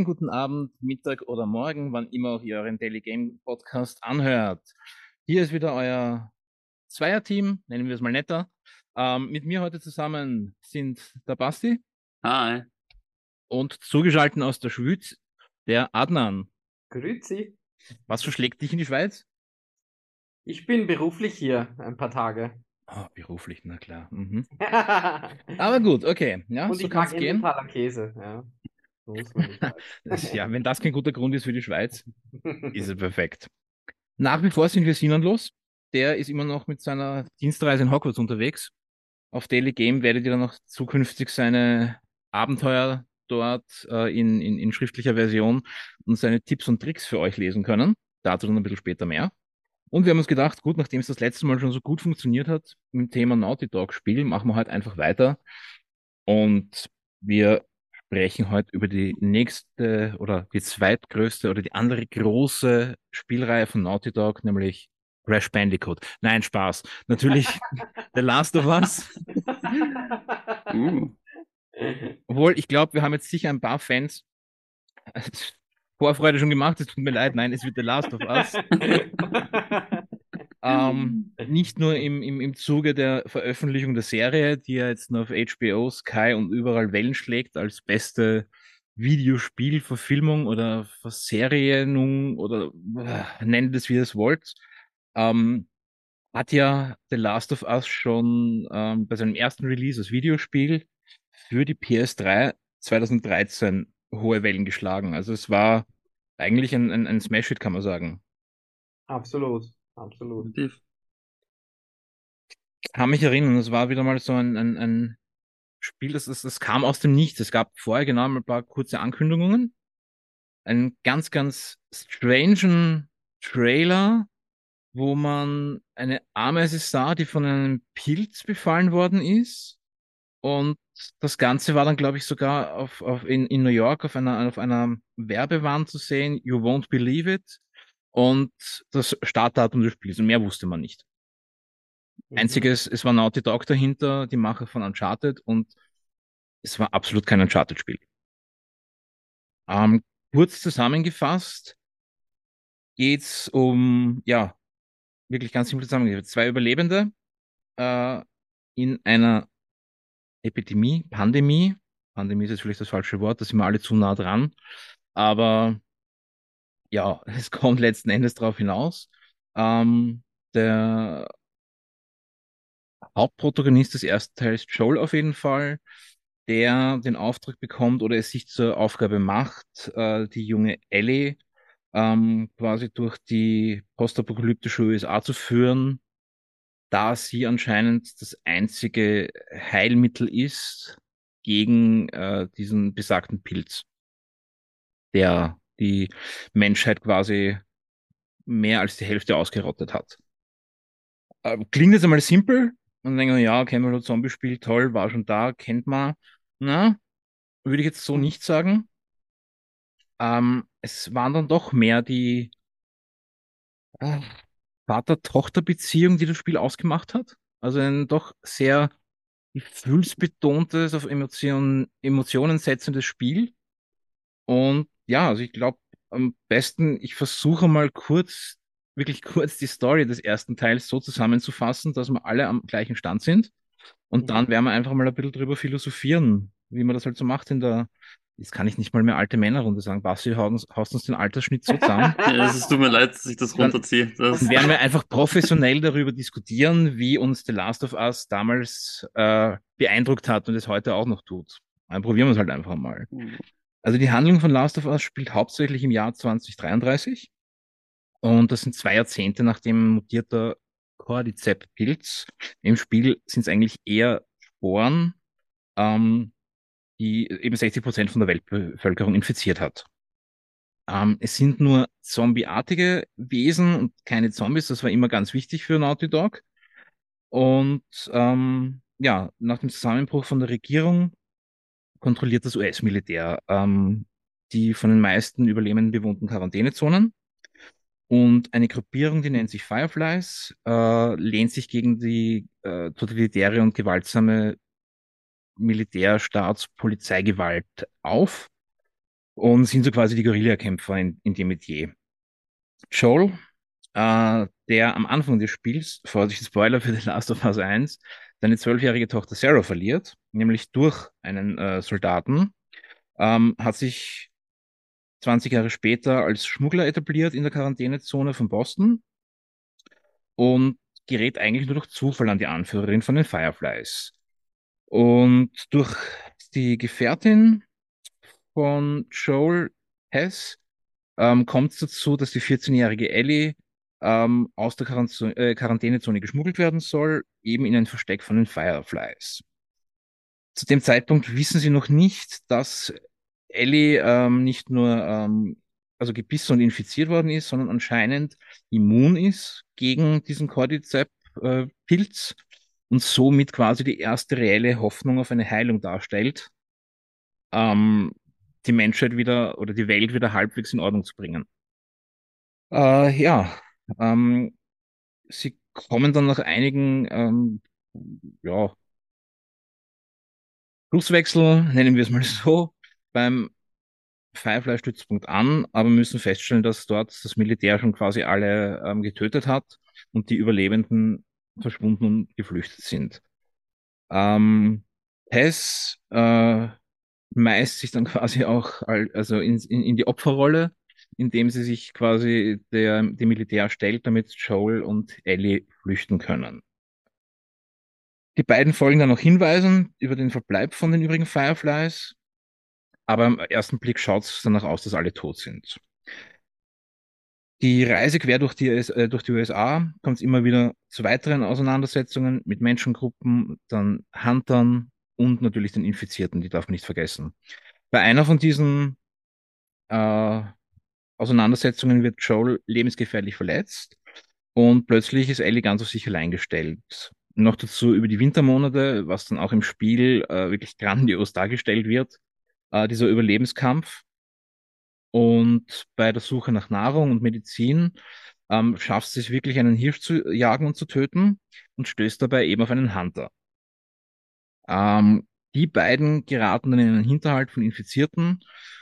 einen schönen guten Abend, Mittag oder Morgen, wann immer auch ihr euren Daily Game Podcast anhört. Hier ist wieder euer Zweierteam, nennen wir es mal netter. Ähm, mit mir heute zusammen sind der Basti. Hi. Und zugeschaltet aus der Schweiz, der Adnan. Grüezi. Was verschlägt dich in die Schweiz? Ich bin beruflich hier ein paar Tage. Oh, beruflich, na klar. Mhm. Aber gut, okay. Ja, Und so ich mag gehen. Käse. Ja. Das, ja, wenn das kein guter Grund ist für die Schweiz, ist es perfekt. Nach wie vor sind wir sinnlos. Der ist immer noch mit seiner Dienstreise in Hogwarts unterwegs. Auf Daily Game werdet ihr dann noch zukünftig seine Abenteuer dort äh, in, in, in schriftlicher Version und seine Tipps und Tricks für euch lesen können. Dazu dann ein bisschen später mehr. Und wir haben uns gedacht, gut, nachdem es das letzte Mal schon so gut funktioniert hat mit dem Thema Naughty Dog Spiel, machen wir halt einfach weiter. Und wir sprechen heute über die nächste oder die zweitgrößte oder die andere große Spielreihe von Naughty Dog, nämlich Crash Bandicoot. Nein, Spaß. Natürlich The Last of Us. Uh, Obwohl, ich glaube, wir haben jetzt sicher ein paar Fans Vorfreude schon gemacht. Es tut mir leid. Nein, es wird The Last of Us. Ähm, nicht nur im, im, im Zuge der Veröffentlichung der Serie, die ja jetzt nur auf HBO, Sky und überall Wellen schlägt als beste Videospielverfilmung oder Verserienung oder äh, nennt es wie ihr es wollt, ähm, hat ja The Last of Us schon ähm, bei seinem ersten Release als Videospiel für die PS3 2013 hohe Wellen geschlagen. Also es war eigentlich ein, ein, ein Smash-Hit, kann man sagen. Absolut, absolut. definitiv. kann mich erinnern, es war wieder mal so ein, ein, ein Spiel, das, das, das kam aus dem Nichts. Es gab vorher genau ein paar kurze Ankündigungen. Einen ganz, ganz strangen Trailer, wo man eine Ameise sah, die von einem Pilz befallen worden ist. Und das Ganze war dann, glaube ich, sogar auf, auf in, in New York auf einer, auf einer Werbewand zu sehen. You won't believe it. Und das Startdatum des Spiels. Und mehr wusste man nicht. Mhm. Einziges, es war Naughty Dog dahinter, die Macher von Uncharted und es war absolut kein Uncharted-Spiel. Ähm, kurz zusammengefasst geht's um, ja, wirklich ganz simpel zusammengefasst, zwei Überlebende äh, in einer Epidemie, Pandemie. Pandemie ist jetzt vielleicht das falsche Wort, da sind wir alle zu nah dran. Aber ja, es kommt letzten Endes darauf hinaus. Ähm, der Hauptprotagonist des ersten Teils, Joel auf jeden Fall, der den Auftrag bekommt oder es sich zur Aufgabe macht, äh, die junge Ellie ähm, quasi durch die postapokalyptische USA zu führen, da sie anscheinend das einzige Heilmittel ist gegen äh, diesen besagten Pilz, der die Menschheit quasi mehr als die Hälfte ausgerottet hat. Äh, klingt jetzt einmal simpel, und denken wir, ja, das Zombie-Spiel, toll, war schon da, kennt man. Na, würde ich jetzt so nicht sagen. Ähm, es waren dann doch mehr die äh, Vater-Tochter-Beziehung, die das Spiel ausgemacht hat. Also ein doch sehr gefühlsbetontes, auf Emotionen, Emotionen setzendes Spiel. Und ja, also ich glaube, am besten, ich versuche mal kurz, wirklich kurz die Story des ersten Teils so zusammenzufassen, dass wir alle am gleichen Stand sind. Und Mhm. dann werden wir einfach mal ein bisschen drüber philosophieren, wie man das halt so macht in der, jetzt kann ich nicht mal mehr alte Männerrunde sagen, Basti, haust, uns den Altersschnitt so zusammen. Ja, es tut mir leid, dass ich das runterziehe. Das, Dann werden wir einfach professionell darüber diskutieren, wie uns The Last of Us damals äh, beeindruckt hat und es heute auch noch tut. Dann probieren wir es halt einfach mal. Also die Handlung von Last of Us spielt hauptsächlich im Jahr 2033. Und das sind zwei Jahrzehnte nachdem ein mutierter Cordyceps-Pilz. Im Spiel sind es eigentlich eher Sporen, ähm, die eben 60 Prozent von der Weltbevölkerung infiziert hat. Ähm, es sind nur zombieartige Wesen und keine Zombies. Das war immer ganz wichtig für Naughty Dog. Und ähm, ja, nach dem Zusammenbruch von der Regierung kontrolliert das US-Militär ähm, die von den meisten Überlebenden bewohnten Quarantänezonen. Und eine Gruppierung, die nennt sich Fireflies, äh, lehnt sich gegen die äh, totalitäre und gewaltsame Militärstaats-Polizeigewalt auf und sind so quasi die Guerillakämpfer in, in dem Metier. Joel, äh, der am Anfang des Spiels, Vorsicht, Spoiler für The Last of Us 1, seine zwölfjährige Tochter Sarah verliert, nämlich durch einen äh, Soldaten, ähm, hat sich 20 Jahre später als Schmuggler etabliert in der Quarantänezone von Boston und gerät eigentlich nur durch Zufall an die Anführerin von den Fireflies. Und durch die Gefährtin von Joel Hess ähm, kommt es dazu, dass die 14-jährige Ellie ähm, aus der äh, Quarantänezone geschmuggelt werden soll, eben in ein Versteck von den Fireflies. Zu dem Zeitpunkt wissen sie noch nicht, dass Ellie ähm, nicht nur ähm, also gebissen und infiziert worden ist, sondern anscheinend immun ist gegen diesen Cordyceps-Pilz äh, und somit quasi die erste reelle Hoffnung auf eine Heilung darstellt, ähm, die Menschheit wieder oder die Welt wieder halbwegs in Ordnung zu bringen. Äh, ja, ähm, sie kommen dann nach einigen ähm, ja, Kurswechsel, nennen wir es mal so, beim Firefly-Stützpunkt an, aber müssen feststellen, dass dort das Militär schon quasi alle ähm, getötet hat und die Überlebenden verschwunden und geflüchtet sind. Ähm, Tess äh, meist sich dann quasi auch also in, in, in die Opferrolle, indem sie sich quasi der, dem Militär stellt, damit Joel und Ellie flüchten können. Die beiden folgen dann noch Hinweisen über den Verbleib von den übrigen Fireflies, aber am ersten Blick schaut es danach aus, dass alle tot sind. Die Reise quer durch die, äh, durch die USA kommt immer wieder zu weiteren Auseinandersetzungen mit Menschengruppen, dann Huntern und natürlich den Infizierten, die darf man nicht vergessen. Bei einer von diesen äh, Auseinandersetzungen wird Joel lebensgefährlich verletzt und plötzlich ist Ellie ganz auf sich allein gestellt. Noch dazu über die Wintermonate, was dann auch im Spiel äh, wirklich grandios dargestellt wird, äh, dieser Überlebenskampf. Und bei der Suche nach Nahrung und Medizin ähm, schafft es wirklich, einen Hirsch zu jagen und zu töten und stößt dabei eben auf einen Hunter. Ähm, die beiden geraten dann in einen Hinterhalt von Infizierten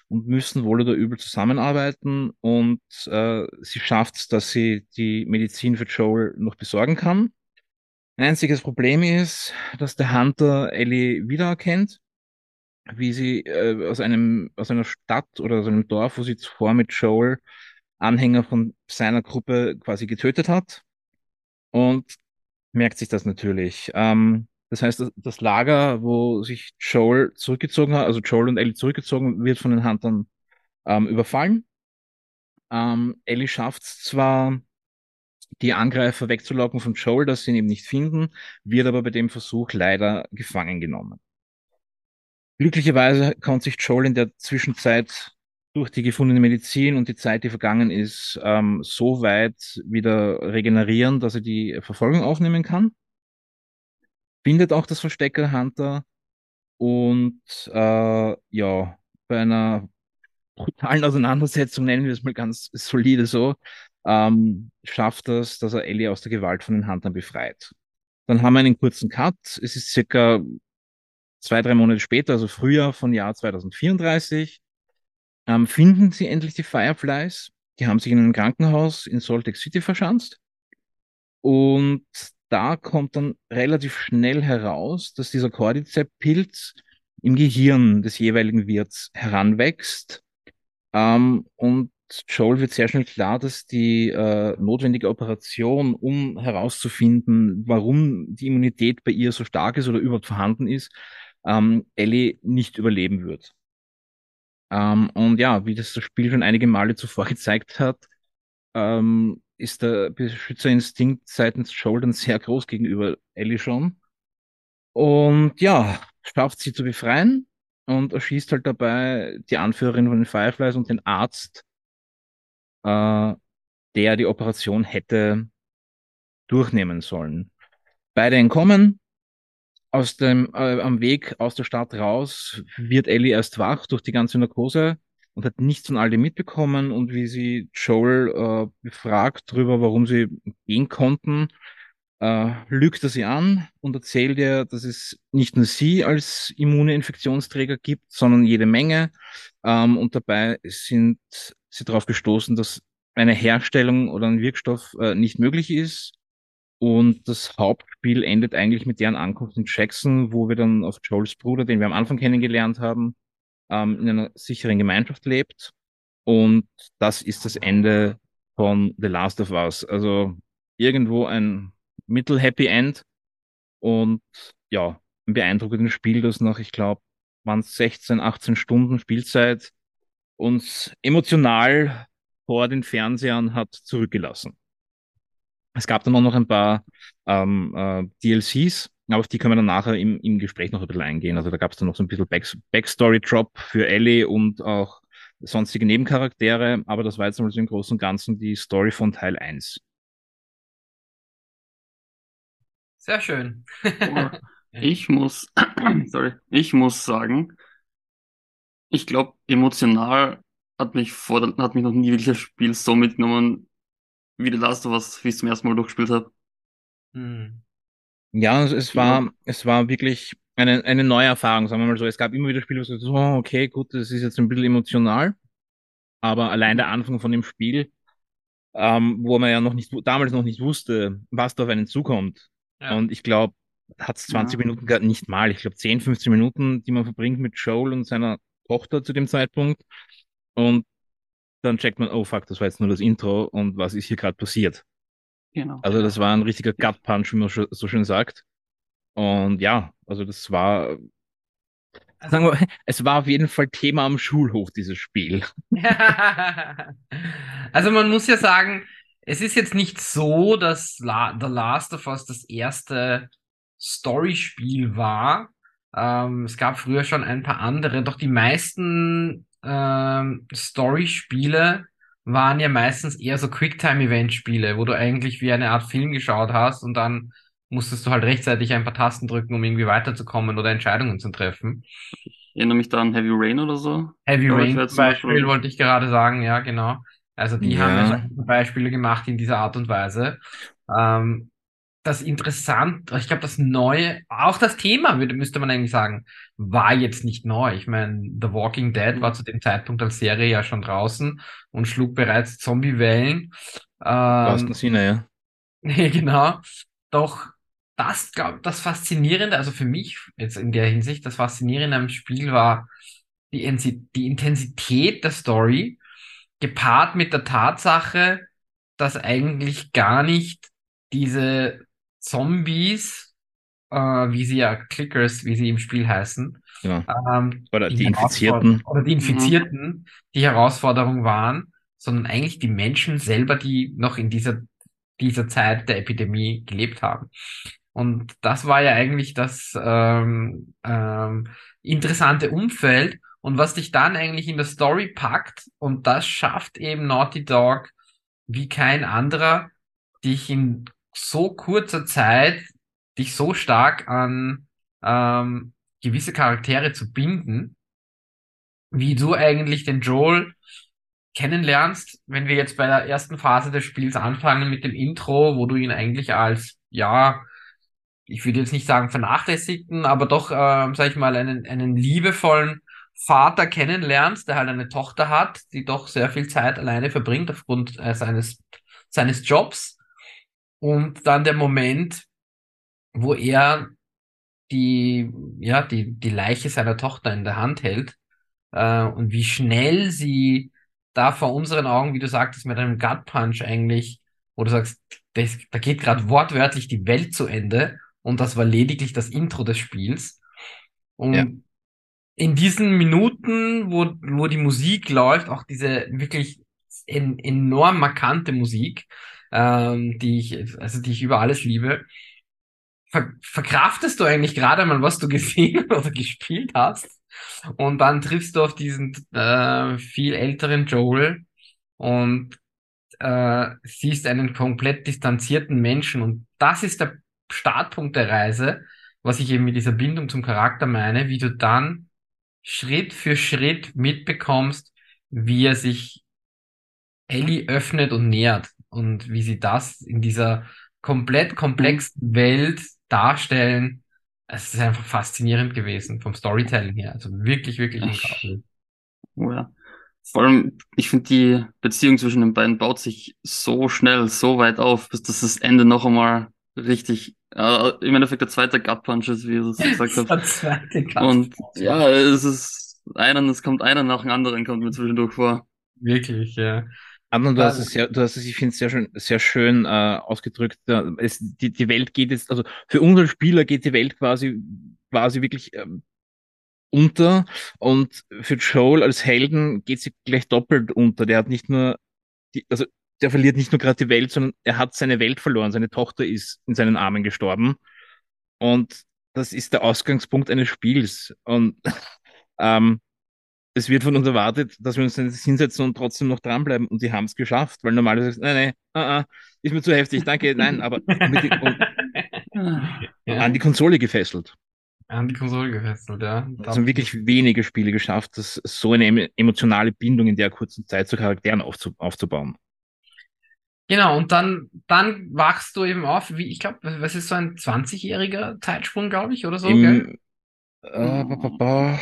und müssen wohl oder übel zusammenarbeiten und äh, sie schafft es, dass sie die Medizin für Joel noch besorgen kann. Ein einziges Problem ist, dass der Hunter Ellie wiedererkennt, wie sie äh, aus einem aus einer Stadt oder aus einem Dorf, wo sie zuvor mit Joel Anhänger von seiner Gruppe quasi getötet hat und merkt sich das natürlich. Ähm, das heißt, das Lager, wo sich Joel zurückgezogen hat, also Joel und Ellie zurückgezogen, wird von den Huntern ähm, überfallen. Ähm, Ellie schafft es zwar, die Angreifer wegzulocken von Joel, dass sie ihn eben nicht finden, wird aber bei dem Versuch leider gefangen genommen. Glücklicherweise konnte sich Joel in der Zwischenzeit durch die gefundene Medizin und die Zeit, die vergangen ist, ähm, so weit wieder regenerieren, dass er die Verfolgung aufnehmen kann findet auch das Versteck der Hunter und äh, ja, bei einer brutalen Auseinandersetzung, nennen wir es mal ganz solide so, ähm, schafft das, dass er Ellie aus der Gewalt von den Huntern befreit. Dann haben wir einen kurzen Cut. Es ist circa zwei, drei Monate später, also Frühjahr von Jahr 2034, ähm, finden sie endlich die Fireflies. Die haben sich in einem Krankenhaus in Salt Lake City verschanzt. Und da kommt dann relativ schnell heraus, dass dieser Cordyceps-Pilz im Gehirn des jeweiligen Wirts heranwächst. Ähm, und Joel wird sehr schnell klar, dass die äh, notwendige Operation, um herauszufinden, warum die Immunität bei ihr so stark ist oder überhaupt vorhanden ist, ähm, Ellie nicht überleben wird. Ähm, und ja, wie das das Spiel schon einige Male zuvor gezeigt hat, ähm, ist der Beschützerinstinkt seitens Joel sehr groß gegenüber Ellie schon. Und ja, schafft sie zu befreien und erschießt halt dabei die Anführerin von den Fireflies und den Arzt, äh, der die Operation hätte durchnehmen sollen. Beide entkommen. Aus dem, äh, am Weg aus der Stadt raus wird Ellie erst wach durch die ganze Narkose und hat nichts von all dem mitbekommen und wie sie Joel äh, befragt darüber, warum sie gehen konnten, äh, lügt er sie an und erzählt ihr, dass es nicht nur sie als immune Infektionsträger gibt, sondern jede Menge. Ähm, und dabei sind sie darauf gestoßen, dass eine Herstellung oder ein Wirkstoff äh, nicht möglich ist. Und das Hauptspiel endet eigentlich mit deren Ankunft in Jackson, wo wir dann auf Joels Bruder, den wir am Anfang kennengelernt haben, ähm, in einer sicheren Gemeinschaft lebt. Und das ist das Ende von The Last of Us. Also irgendwo ein Mittel-Happy End und ja, ein beeindruckendes Spiel, das nach, ich glaube, waren 16, 18 Stunden Spielzeit uns emotional vor den Fernsehern hat zurückgelassen. Es gab dann auch noch ein paar ähm, äh, DLCs, aber auf die können wir dann nachher im, im Gespräch noch ein bisschen eingehen. Also da gab es dann noch so ein bisschen Back Backstory-Drop für Ellie und auch sonstige Nebencharaktere, aber das war jetzt mal so im Großen und Ganzen die Story von Teil 1. Sehr schön. Ich muss, sorry, ich muss sagen, ich glaube, emotional hat mich vor, hat mich noch nie wirklich das Spiel so mitgenommen, wie The Last of Us, wie ich es zum ersten Mal durchgespielt habe. Hm. Ja, es, es war, es war wirklich eine, eine neue Erfahrung, sagen wir mal so. Es gab immer wieder Spiele, wo ich so, oh, okay, gut, das ist jetzt ein bisschen emotional, aber allein der Anfang von dem Spiel, ähm, wo man ja noch nicht, damals noch nicht wusste, was da auf einen zukommt. Ja. Und ich glaube, hat es 20 Ja. Minuten gehabt, nicht mal. Ich glaube 10, 15 Minuten, die man verbringt mit Joel und seiner Tochter zu dem Zeitpunkt. Und dann checkt man, oh fuck, das war jetzt nur das Intro und was ist hier gerade passiert? Genau. Also das war ein richtiger Gut Punch, wie man so schön sagt. Und ja, also das war, sagen wir, es war auf jeden Fall Thema am Schulhof, dieses Spiel. Also man muss ja sagen, es ist jetzt nicht so, dass La The Last of Us das erste Storyspiel war. Ähm, es gab früher schon ein paar andere, doch die meisten ähm, Storyspiele waren ja meistens eher so Quicktime-Event-Spiele, wo du eigentlich wie eine Art Film geschaut hast und dann musstest du halt rechtzeitig ein paar Tasten drücken, um irgendwie weiterzukommen oder Entscheidungen zu treffen. Ich erinnere mich da an Heavy Rain oder so. Heavy Rain zum Beispiel Beispiel- wollte ich gerade sagen, ja, genau. Also die Ja. haben Beispiele gemacht in dieser Art und Weise. Ähm, das interessant, ich glaube, das Neue, auch das Thema, würde, müsste man eigentlich sagen, war jetzt nicht neu. Ich meine, The Walking Dead war zu dem Zeitpunkt als Serie ja schon draußen und schlug bereits Zombie-Wellen. Ähm, Sinne, ja. Nee, genau. Doch das, glaub, das Faszinierende, also für mich jetzt in der Hinsicht, das Faszinierende am Spiel war die, die Intensität der Story, gepaart mit der Tatsache, dass eigentlich gar nicht diese Zombies, äh, wie sie ja Clickers, wie sie im Spiel heißen, Genau. ähm, Oder die Herausforderung- Infizierten. oder die Infizierten die Herausforderung waren, sondern eigentlich die Menschen selber, die noch in dieser, dieser Zeit der Epidemie gelebt haben. Und das war ja eigentlich das ähm, ähm, interessante Umfeld. Und was dich dann eigentlich in der Story packt, und das schafft eben Naughty Dog wie kein anderer, dich in so kurzer Zeit, dich so stark an ähm, gewisse Charaktere zu binden, wie du eigentlich den Joel kennenlernst, wenn wir jetzt bei der ersten Phase des Spiels anfangen mit dem Intro, wo du ihn eigentlich als, ja, ich würde jetzt nicht sagen vernachlässigten, aber doch, ähm, sag ich mal, einen, einen liebevollen Vater kennenlernst, der halt eine Tochter hat, die doch sehr viel Zeit alleine verbringt aufgrund äh, seines, seines Jobs. Und dann der Moment, wo er die, ja, die, die Leiche seiner Tochter in der Hand hält, äh, und wie schnell sie da vor unseren Augen, wie du sagtest, mit einem Gut Punch eigentlich, wo du sagst, das, da geht gerade wortwörtlich die Welt zu Ende und das war lediglich das Intro des Spiels. Und Ja. in diesen Minuten, wo, wo die Musik läuft, auch diese wirklich en enorm markante Musik, ähm, die ich, also die ich über alles liebe, ver verkraftest du eigentlich gerade mal, was du gesehen oder gespielt hast. Und dann triffst du auf diesen äh, viel älteren Joel und äh, siehst einen komplett distanzierten Menschen. Und das ist der Startpunkt der Reise, was ich eben mit dieser Bindung zum Charakter meine, wie du dann Schritt für Schritt mitbekommst, wie er sich Ellie öffnet und nähert und wie sie das in dieser komplett komplexen Welt darstellen. Es ist einfach faszinierend gewesen vom Storytelling her. Also wirklich, wirklich unglaublich. Oh ja. Vor allem, ich finde, die Beziehung zwischen den beiden baut sich so schnell, so weit auf, bis das, das Ende noch einmal richtig, äh, im Endeffekt der zweite Gut Punch ist, wie ihr es gesagt habt. Der zweite Gut Und ja, es ist einer, es kommt einer nach dem anderen, kommt mir zwischendurch vor. Wirklich, ja. Adnan, du hast es sehr, du hast es, ich finde es sehr schön, sehr schön äh, ausgedrückt. Es, die, die Welt geht jetzt, also für unsere Spieler geht die Welt quasi, quasi wirklich ähm, unter und für Joel als Helden geht sie gleich doppelt unter. Der hat nicht nur, die, also der verliert nicht nur gerade die Welt, sondern er hat seine Welt verloren. Seine Tochter ist in seinen Armen gestorben und das ist der Ausgangspunkt eines Spiels und ähm, es wird von uns erwartet, dass wir uns jetzt hinsetzen und trotzdem noch dranbleiben. Und die haben es geschafft, weil normalerweise, nein, nein, ah, ah, ist mir zu heftig, danke, nein, aber Ja. an die Konsole gefesselt. An die Konsole gefesselt, ja. Es haben wirklich wenige Spiele geschafft, das, so eine em- emotionale Bindung in der kurzen Zeit zu Charakteren aufzu, aufzubauen. Genau, und dann, dann wachst du eben auf, wie, ich glaube, was ist so ein 20-jähriger Zeitsprung, glaube ich, oder so, gell? Im, äh, ba, ba, ba,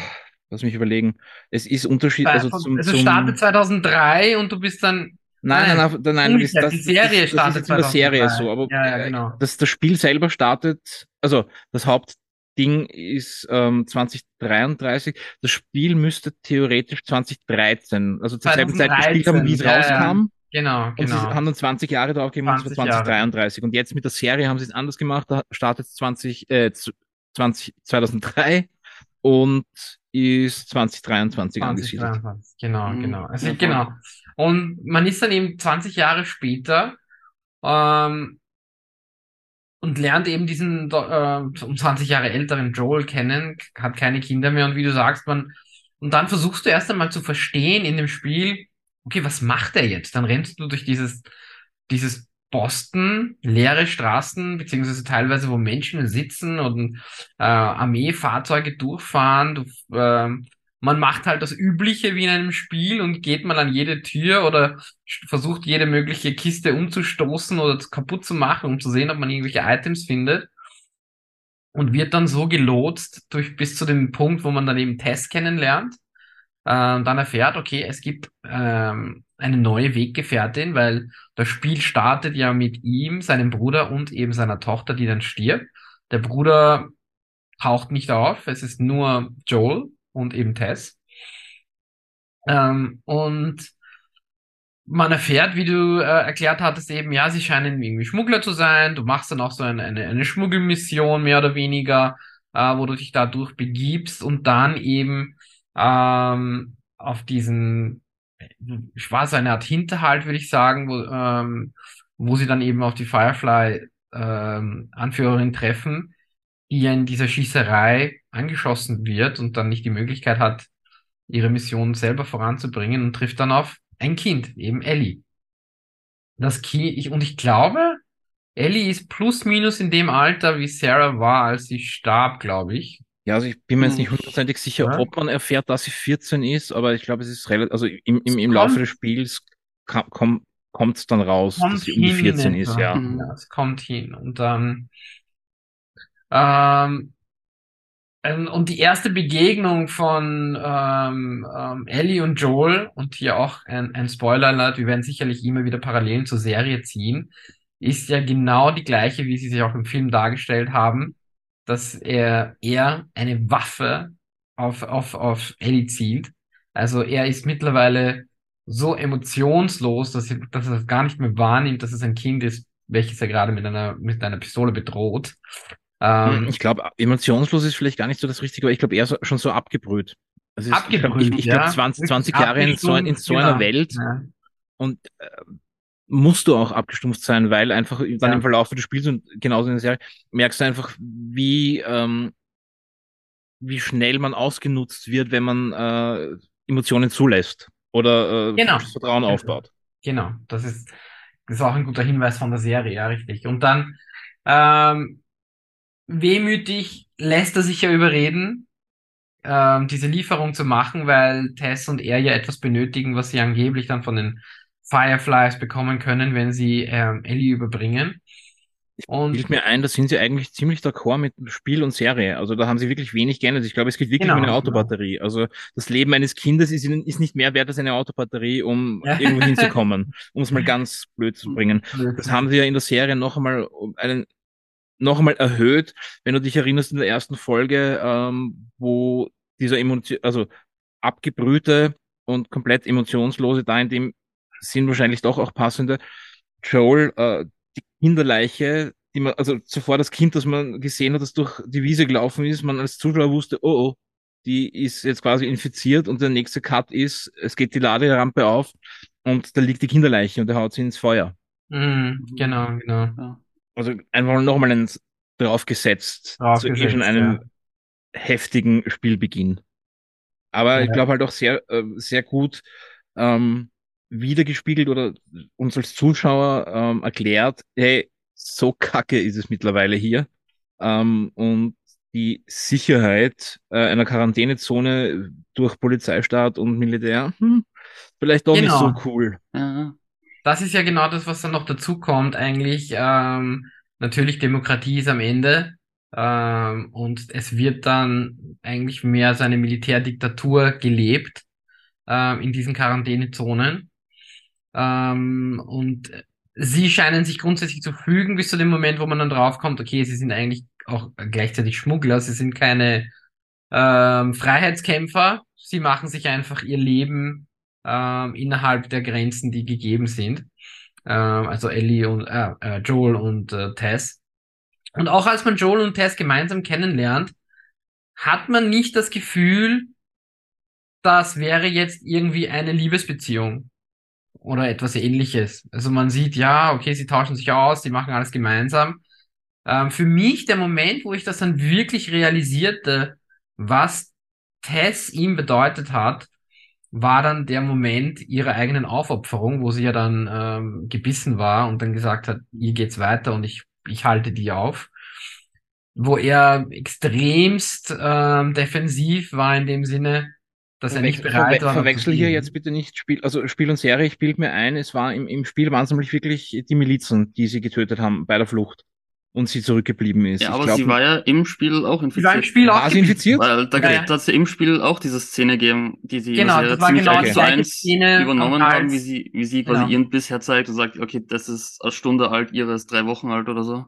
lass mich überlegen. Es ist Unterschied, also von- zum, also startet 2003 und du bist dann, nein, nein, nein, nein, das, das, die Serie das, das startet ist jetzt in der Serie 2003. so, aber Ja, ja, äh, genau. das, das Spiel selber startet, also das Hauptding ist ähm, 2033. Das Spiel müsste theoretisch 2013, also zur selben Zeit gespielt haben, wie es 2013, ja, rauskam. Genau, Und sie genau. haben dann 20 Jahre drauf gegeben, und zwar 20 Jahre. 2033. Und jetzt mit der Serie haben sie es anders gemacht. Da startet es 20, äh, 20, 2003 und ist 2023 angesiedelt. 2023, genau, Mhm. genau. Also genau. Und man ist dann eben 20 Jahre später ähm, und lernt eben diesen äh, um 20 Jahre älteren Joel kennen, hat keine Kinder mehr und wie du sagst, man und dann versuchst du erst einmal zu verstehen in dem Spiel, okay, was macht er jetzt? Dann rennst du durch dieses dieses Boston, leere Straßen, beziehungsweise teilweise, wo Menschen sitzen und äh, Armeefahrzeuge durchfahren. Du, ähm, man macht halt das Übliche wie in einem Spiel und geht mal an jede Tür oder versucht jede mögliche Kiste umzustoßen oder kaputt zu machen, um zu sehen, ob man irgendwelche Items findet. Und wird dann so gelotst durch bis zu dem Punkt, wo man dann eben Tess kennenlernt. Äh, dann erfährt, okay, es gibt ähm, eine neue Weggefährtin, weil das Spiel startet ja mit ihm, seinem Bruder und eben seiner Tochter, die dann stirbt. Der Bruder taucht nicht auf, es ist nur Joel und eben Tess. Ähm, und man erfährt, wie du äh, erklärt hattest, eben, ja, sie scheinen irgendwie Schmuggler zu sein. Du machst dann auch so eine, eine, eine Schmuggelmission, mehr oder weniger, äh, wo du dich da durchbegibst und dann eben ähm, auf diesen, war so eine Art Hinterhalt, würde ich sagen, wo, ähm, wo sie dann eben auf die Firefly ähm, treffen, die ja in dieser Schießerei angeschossen wird und dann nicht die Möglichkeit hat, ihre Mission selber voranzubringen und trifft dann auf ein Kind, eben Ellie. Das Kind, ich, und ich glaube, Ellie ist plus minus in dem Alter, wie Sarah war, als sie starb, glaube ich. Ja, also ich bin mir jetzt Hm. nicht hundertprozentig sicher, Ja. ob man erfährt, dass sie 14 ist, aber ich glaube, es ist relativ, also im, im, im Laufe kommt- des Spiels kam, komm, kommt es dann raus, dass sie um die 14 in ist, ja. Mhm. Ja, es kommt hin. Und dann, ähm, ähm, und die erste Begegnung von ähm, ähm, Ellie und Joel, und hier auch ein, ein Spoiler-Alert, wir werden sicherlich immer wieder Parallelen zur Serie ziehen, ist ja genau die gleiche, wie sie sich auch im Film dargestellt haben, dass er, er eine Waffe auf, auf, auf Ellie zielt. Also er ist mittlerweile so emotionslos, dass er, dass er gar nicht mehr wahrnimmt, dass es ein Kind ist, welches er gerade mit einer, mit einer Pistole bedroht. Ähm, Ich glaube, emotionslos ist vielleicht gar nicht so das Richtige, aber ich glaube eher so, schon so abgebrüht. Also ich glaube, ich, abgebrüht, ich glaub, ja. 20, 20 Wirklich Jahre in so, in so abgestumpft, einer genau. Welt Ja. und äh, musst du auch abgestumpft sein, weil einfach dann Ja. im Verlauf des Spiels und genauso in der Serie merkst du einfach, wie, ähm, wie schnell man ausgenutzt wird, wenn man äh, Emotionen zulässt oder äh, Genau. Vertrauen Genau. aufbaut. Genau, das ist, das ist auch ein guter Hinweis von der Serie, ja, richtig. Und dann ähm, wehmütig lässt er sich ja überreden, ähm, diese Lieferung zu machen, weil Tess und er ja etwas benötigen, was sie angeblich dann von den Fireflies bekommen können, wenn sie ähm, Ellie überbringen. Und bildet mir ein, da sind sie eigentlich ziemlich d'accord mit Spiel und Serie. Also da haben sie wirklich wenig geändert. Ich glaube, es geht wirklich genau, um eine genau. Autobatterie. Genau. Also das Leben eines Kindes ist, ist nicht mehr wert als eine Autobatterie, um irgendwo hinzukommen, um es mal ganz blöd zu bringen. Das haben sie ja in der Serie noch einmal einen noch einmal erhöht, wenn du dich erinnerst in der ersten Folge, ähm, wo dieser Emotion, also abgebrühte und komplett emotionslose da in dem sind wahrscheinlich doch auch passende Joel, äh, die Kinderleiche, die man, also zuvor das Kind, das man gesehen hat, das durch die Wiese gelaufen ist, man als Zuschauer wusste, oh, oh, die ist jetzt quasi infiziert und der nächste Cut ist, es geht die Laderampe auf und da liegt die Kinderleiche und der haut sie ins Feuer. Mhm, genau, genau. Ja. Also einfach nochmal einen draufgesetzt, draufgesetzt zu eh schon einem ja. heftigen Spielbeginn. Aber ja. ich glaube halt auch sehr, äh, sehr gut ähm, wiedergespiegelt oder uns als Zuschauer ähm, erklärt, hey, so kacke ist es mittlerweile hier. Ähm, und die Sicherheit äh, einer Quarantänezone durch Polizeistaat und Militär, hm, vielleicht doch genau. nicht so cool. Ja. Das ist ja genau das, was dann noch dazu kommt, eigentlich. Ähm, natürlich, Demokratie ist am Ende. Ähm, und es wird dann eigentlich mehr so eine Militärdiktatur gelebt äh, in diesen Quarantänezonen. Ähm, und sie scheinen sich grundsätzlich zu fügen bis zu dem Moment, wo man dann draufkommt, okay, sie sind eigentlich auch gleichzeitig Schmuggler, sie sind keine ähm, Freiheitskämpfer, sie machen sich einfach ihr Leben ähm, innerhalb der Grenzen, die gegeben sind. Ähm, also Ellie und äh, äh, Joel und äh, Tess. Und auch als man Joel und Tess gemeinsam kennenlernt, hat man nicht das Gefühl, das wäre jetzt irgendwie eine Liebesbeziehung oder etwas ähnliches. Also man sieht, ja, okay, sie tauschen sich aus, sie machen alles gemeinsam. Ähm, für mich der Moment, wo ich das dann wirklich realisierte, was Tess ihm bedeutet hat, war dann der Moment ihrer eigenen Aufopferung, wo sie ja dann ähm, gebissen war und dann gesagt hat, ihr geht's weiter und ich, ich halte die auf. Wo er extremst ähm, defensiv war in dem Sinne, dass er nicht bereit war. Verwechsel hier jetzt bitte nicht Spiel, also Spiel und Serie. Ich bild mir ein, es war im, im Spiel waren es nämlich wirklich die Milizen, die sie getötet haben bei der Flucht und sie zurückgeblieben ist. Ja, aber glaub, sie war ja im Spiel auch infiziert. Sie war im Spiel auch sie infiziert? Weil da ja, ja. hat sie im Spiel auch diese Szene gegeben, die sie genau, das war genau die eins Szene übernommen haben, wie sie, wie sie quasi genau. ihren Biss herzeigt und sagt, okay, das ist eine Stunde alt, ihre ist drei Wochen alt oder so.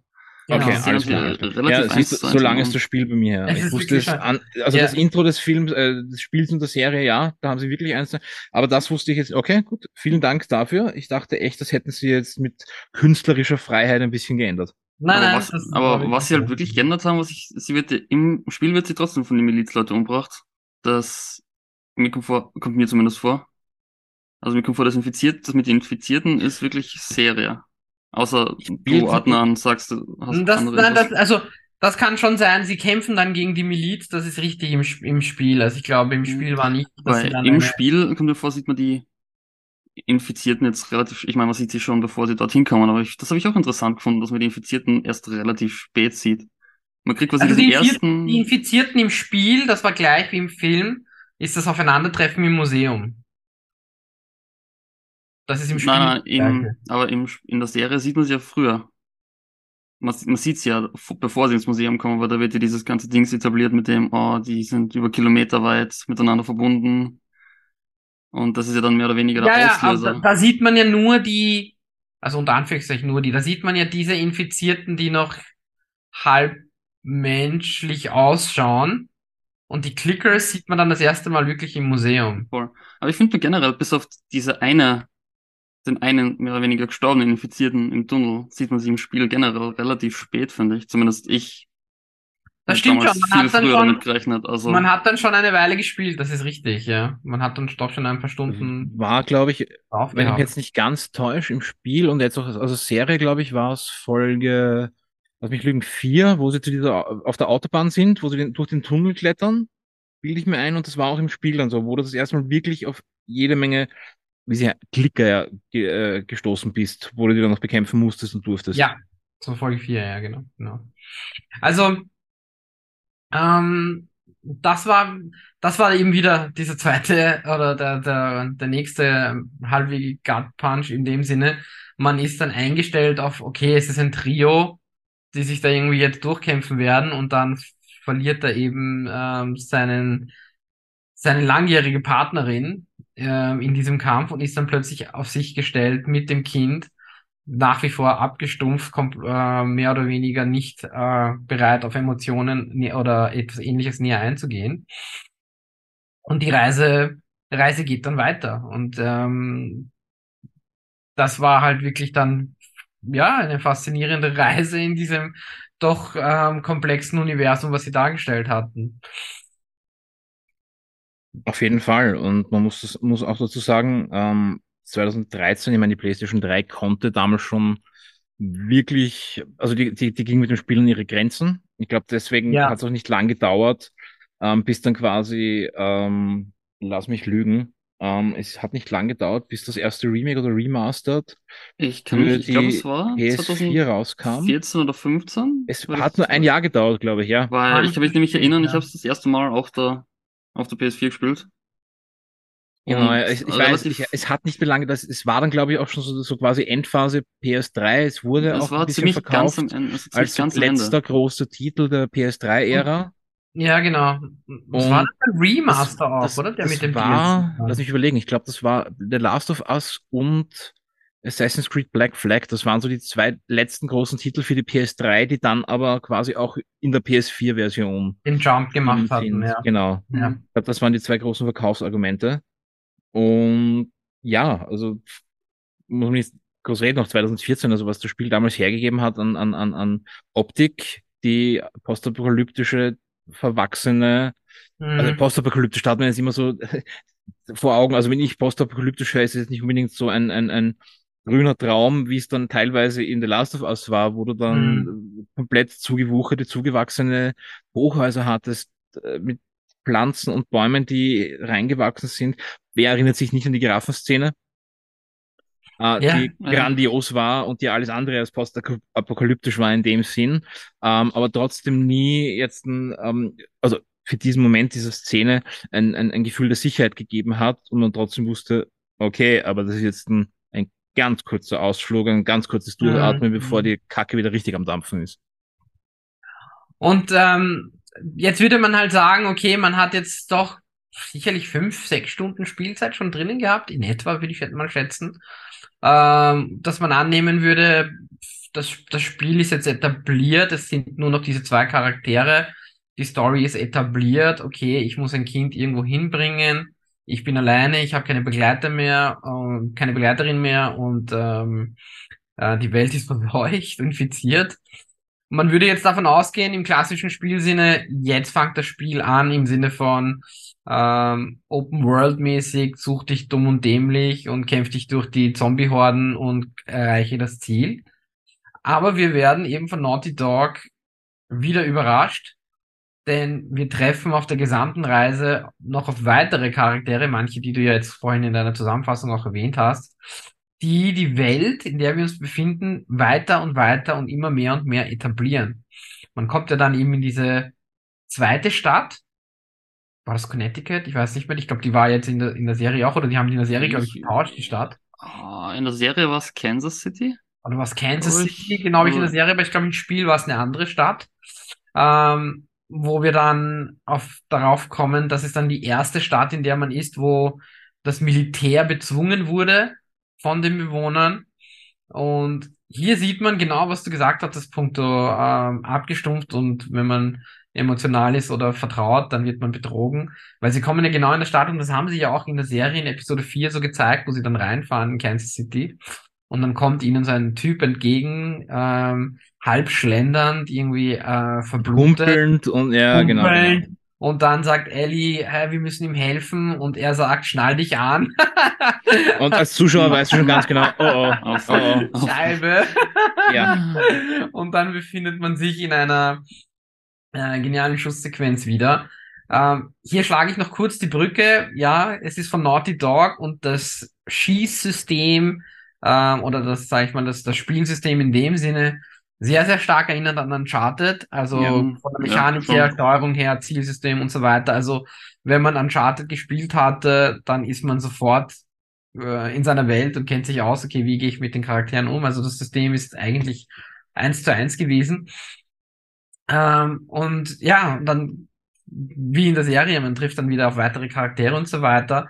Genau. Okay, alles klar. Relativ ja, siehst, so lange ist das Spiel bei mir her. Ich wusste es an, also ja. das Intro des Films, äh, des Spiels und der Serie, ja, da haben sie wirklich eins, aber das wusste ich jetzt, okay, gut, vielen Dank dafür. Ich dachte echt, das hätten sie jetzt mit künstlerischer Freiheit ein bisschen geändert. Nein, aber nein, was, aber was sie halt wirklich geändert haben, was ich, sie wird, im Spiel wird sie trotzdem von den Milizleuten umgebracht. Das mir kommt, vor, kommt mir zumindest vor. Also mir kommt vor, das Infiziert, das mit den Infizierten ist wirklich Serie. Außer du, Adnan, sagst du, hast das, andere nein, das, also, das kann schon sein, sie kämpfen dann gegen die Miliz, das ist richtig im, im Spiel. Also ich glaube, im Spiel war nicht. Dass Weil im eine... Spiel, kommt mir vor, sieht man die Infizierten jetzt relativ, ich meine, man sieht sie schon, bevor sie dorthin kommen, aber ich, das habe ich auch interessant gefunden, dass man die Infizierten erst relativ spät sieht. Man kriegt quasi also die, ersten... die Infizierten im Spiel, das war gleich wie im Film, ist das Aufeinandertreffen im Museum. Das ist im Spiel. Nein, nein, im, aber im, in der Serie sieht man sie ja früher. Man, man sieht sie ja, bevor sie ins Museum kommen, weil da wird ja dieses ganze Ding etabliert mit dem, oh, die sind über Kilometer weit miteinander verbunden. Und das ist ja dann mehr oder weniger der ja, Auslöser. Ja, da, da sieht man ja nur die, also unter Anführungszeichen nur die, da sieht man ja diese Infizierten, die noch halb menschlich ausschauen. Und die Clickers sieht man dann das erste Mal wirklich im Museum. Voll. Aber ich finde generell, bis auf diese eine den einen mehr oder weniger gestorbenen Infizierten im Tunnel sieht man sie im Spiel generell relativ spät, finde ich. Zumindest ich. Das stimmt schon. Man hat, dann schon gerechnet, also man hat dann schon eine Weile gespielt, das ist richtig, ja. Man hat dann doch schon ein paar Stunden. War, glaube ich, wenn ich mich jetzt nicht ganz täusche, im Spiel und jetzt auch, also Serie, glaube ich, war es Folge, lass mich lügen, vier, wo sie zu dieser, auf der Autobahn sind, wo sie den, durch den Tunnel klettern, bilde ich mir ein und das war auch im Spiel dann so, wo du das erstmal wirklich auf jede Menge wie sie Klicker äh, gestoßen bist, wo du die dann noch bekämpfen musstest und durftest. Ja, zur Folge 4, ja, genau. genau. Also, ähm, das war, das war eben wieder dieser zweite oder der, der, der nächste halbwegs Gut Punch in dem Sinne. Man ist dann eingestellt auf, okay, es ist ein Trio die sich da irgendwie jetzt durchkämpfen werden und dann verliert er eben ähm, seinen, seine langjährige Partnerin ähm, in diesem Kampf und ist dann plötzlich auf sich gestellt mit dem Kind, nach wie vor abgestumpft, äh, mehr oder weniger nicht äh, bereit auf Emotionen oder etwas ähnliches näher einzugehen. Und die Reise, Reise geht dann weiter. Und ähm, das war halt wirklich dann ja eine faszinierende Reise in diesem doch ähm, komplexen Universum, was sie dargestellt hatten. Auf jeden Fall. Und man muss, muss auch dazu sagen, ähm, 2013, ich meine, die PlayStation 3 konnte damals schon wirklich, also die, die, die ging mit dem Spiel an ihre Grenzen. Ich glaube, deswegen ja. hat es auch nicht lang gedauert, ähm, bis dann quasi, ähm, lass mich lügen, ähm, es hat nicht lang gedauert, bis das erste Remake oder Remastered ich kann mich, ich glaube, es war PS4 rauskam. 14 oder 15? Es hat nur ein Jahr gedauert, glaube ich, ja. Weil ich kann mich nämlich erinnern, ja. ich habe es das erste Mal auf der, auf der PS4 gespielt. Genau, ich, ich weiß, ich, es hat nicht mehr lange, das, es war dann, glaube ich, auch schon so, so quasi Endphase PS3. Es wurde auch ein bisschen verkauft Ende, als letzter großer Titel der PS3-Ära. Ja, genau. Das und war dann ein Remaster das, auch, das, oder? Der das mit dem war, PS lass mich überlegen, ich glaube, das war The Last of Us und Assassin's Creed Black Flag. Das waren so die zwei letzten großen Titel für die PS3, die dann aber quasi auch in der PS4-Version den Jump gemacht hatten. Ja. Genau. Ja. Ich glaube, das waren die zwei großen Verkaufsargumente. Und ja, also muss man nicht groß reden, noch 2014, also was das Spiel damals hergegeben hat an, an, an, an Optik, die postapokalyptische, verwachsene, also mhm. also postapokalyptisch hat man jetzt immer so vor Augen, also wenn ich postapokalyptisch höre, ist es nicht unbedingt so ein, ein, ein grüner Traum, wie es dann teilweise in The Last of Us war, wo du dann mhm. komplett zugewucherte, zugewachsene Hochhäuser hattest, äh, mit Pflanzen und Bäumen, die reingewachsen sind. Wer erinnert sich nicht an die Giraffenszene? Äh, ja, die ja. grandios war und die alles andere als postapokalyptisch war in dem Sinn, ähm, aber trotzdem nie jetzt ein, ähm, also für diesen Moment dieser Szene ein, ein, ein Gefühl der Sicherheit gegeben hat und man trotzdem wusste, okay, aber das ist jetzt ein ganz kurzer Ausflug, ein ganz kurzes Durchatmen, mhm. bevor die Kacke wieder richtig am Dampfen ist. Und ähm, jetzt würde man halt sagen, okay, man hat jetzt doch sicherlich fünf, sechs Stunden Spielzeit schon drinnen gehabt, in etwa würde ich mal schätzen, ähm, dass man annehmen würde, das, das Spiel ist jetzt etabliert, es sind nur noch diese zwei Charaktere, die Story ist etabliert, okay, ich muss ein Kind irgendwo hinbringen, ich bin alleine, ich habe keine Begleiter mehr, äh, keine Begleiterin mehr und ähm, äh, die Welt ist verseucht, infiziert man würde jetzt davon ausgehen, im klassischen Spielsinne, jetzt fängt das Spiel an im Sinne von ähm, Open World mäßig, such dich dumm und dämlich und kämpf dich durch die Zombie-Horden und erreiche das Ziel. Aber wir werden eben von Naughty Dog wieder überrascht, denn wir treffen auf der gesamten Reise noch auf weitere Charaktere, manche, die du ja jetzt vorhin in deiner Zusammenfassung auch erwähnt hast, die die Welt, in der wir uns befinden, weiter und weiter und immer mehr und mehr etablieren. Man kommt ja dann eben in diese zweite Stadt. War das Connecticut? Ich weiß nicht mehr. Ich glaube, die war jetzt in der, in der Serie auch, oder die haben die in der Serie, glaube ich, getauscht, die Stadt. Ah, in der Serie war es Kansas City? Oder war es Kansas ich, City? Genau, wie in der Serie, aber ich glaube, im Spiel war es eine andere Stadt. Ähm, wo wir dann auf, darauf kommen, das ist dann die erste Stadt, in der man ist, wo das Militär bezwungen wurde, von den Bewohnern. Und hier sieht man genau, was du gesagt hast, das Punkt ähm, abgestumpft und wenn man emotional ist oder vertraut, dann wird man betrogen, weil sie kommen ja genau in der Stadt und das haben sie ja auch in der Serie in Episode 4 so gezeigt, wo sie dann reinfahren in Kansas City und dann kommt ihnen so ein Typ entgegen, ähm, halb schlendernd, irgendwie äh, verblutet. und ja, genau, genau. Und dann sagt Ellie, hey, wir müssen ihm helfen. Und er sagt, schnall dich an. und als Zuschauer weißt du schon ganz genau, oh oh, oh, oh. Scheibe. ja. Und dann befindet man sich in einer äh, genialen Schusssequenz wieder. Ähm, hier schlage ich noch kurz die Brücke. Ja, es ist von Naughty Dog und das Schießsystem ähm, oder das, sag ich mal, das, das Spielsystem in dem Sinne sehr, sehr stark erinnert an Uncharted, also ja, von der Mechanik ja, her, Steuerung her, Zielsystem und so weiter. Also wenn man Uncharted gespielt hatte, dann ist man sofort äh, in seiner Welt und kennt sich aus, okay, wie gehe ich mit den Charakteren um? Also das System ist eigentlich eins zu eins gewesen. Ähm, und ja, dann, wie in der Serie, man trifft dann wieder auf weitere Charaktere und so weiter.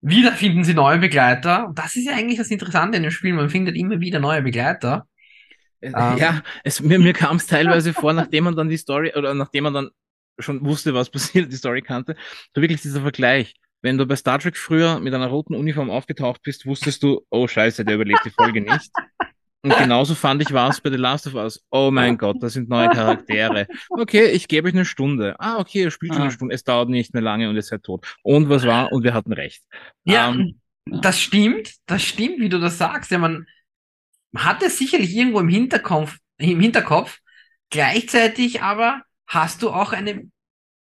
Wieder finden sie neue Begleiter. Und das ist ja eigentlich das Interessante in dem Spiel. Man findet immer wieder neue Begleiter. Äh, ja, es, mir, mir kam es teilweise vor, nachdem man dann die Story oder nachdem man dann schon wusste, was passiert, die Story kannte, so wirklich dieser Vergleich. Wenn du bei Star Trek früher mit einer roten Uniform aufgetaucht bist, wusstest du, oh scheiße, der überlebt die Folge nicht. Und genauso fand ich war es bei The Last of Us. Oh mein Gott, das sind neue Charaktere. Okay, ich gebe euch eine Stunde. Ah, okay, ihr spielt schon eine ah. Stunde. Es dauert nicht mehr lange und ihr seid tot. Und was war? Und wir hatten recht. Ja, ähm, das stimmt. Das stimmt, wie du das sagst. Ja, man hat es sicherlich irgendwo im Hinterkopf, im Hinterkopf. Gleichzeitig aber hast du auch eine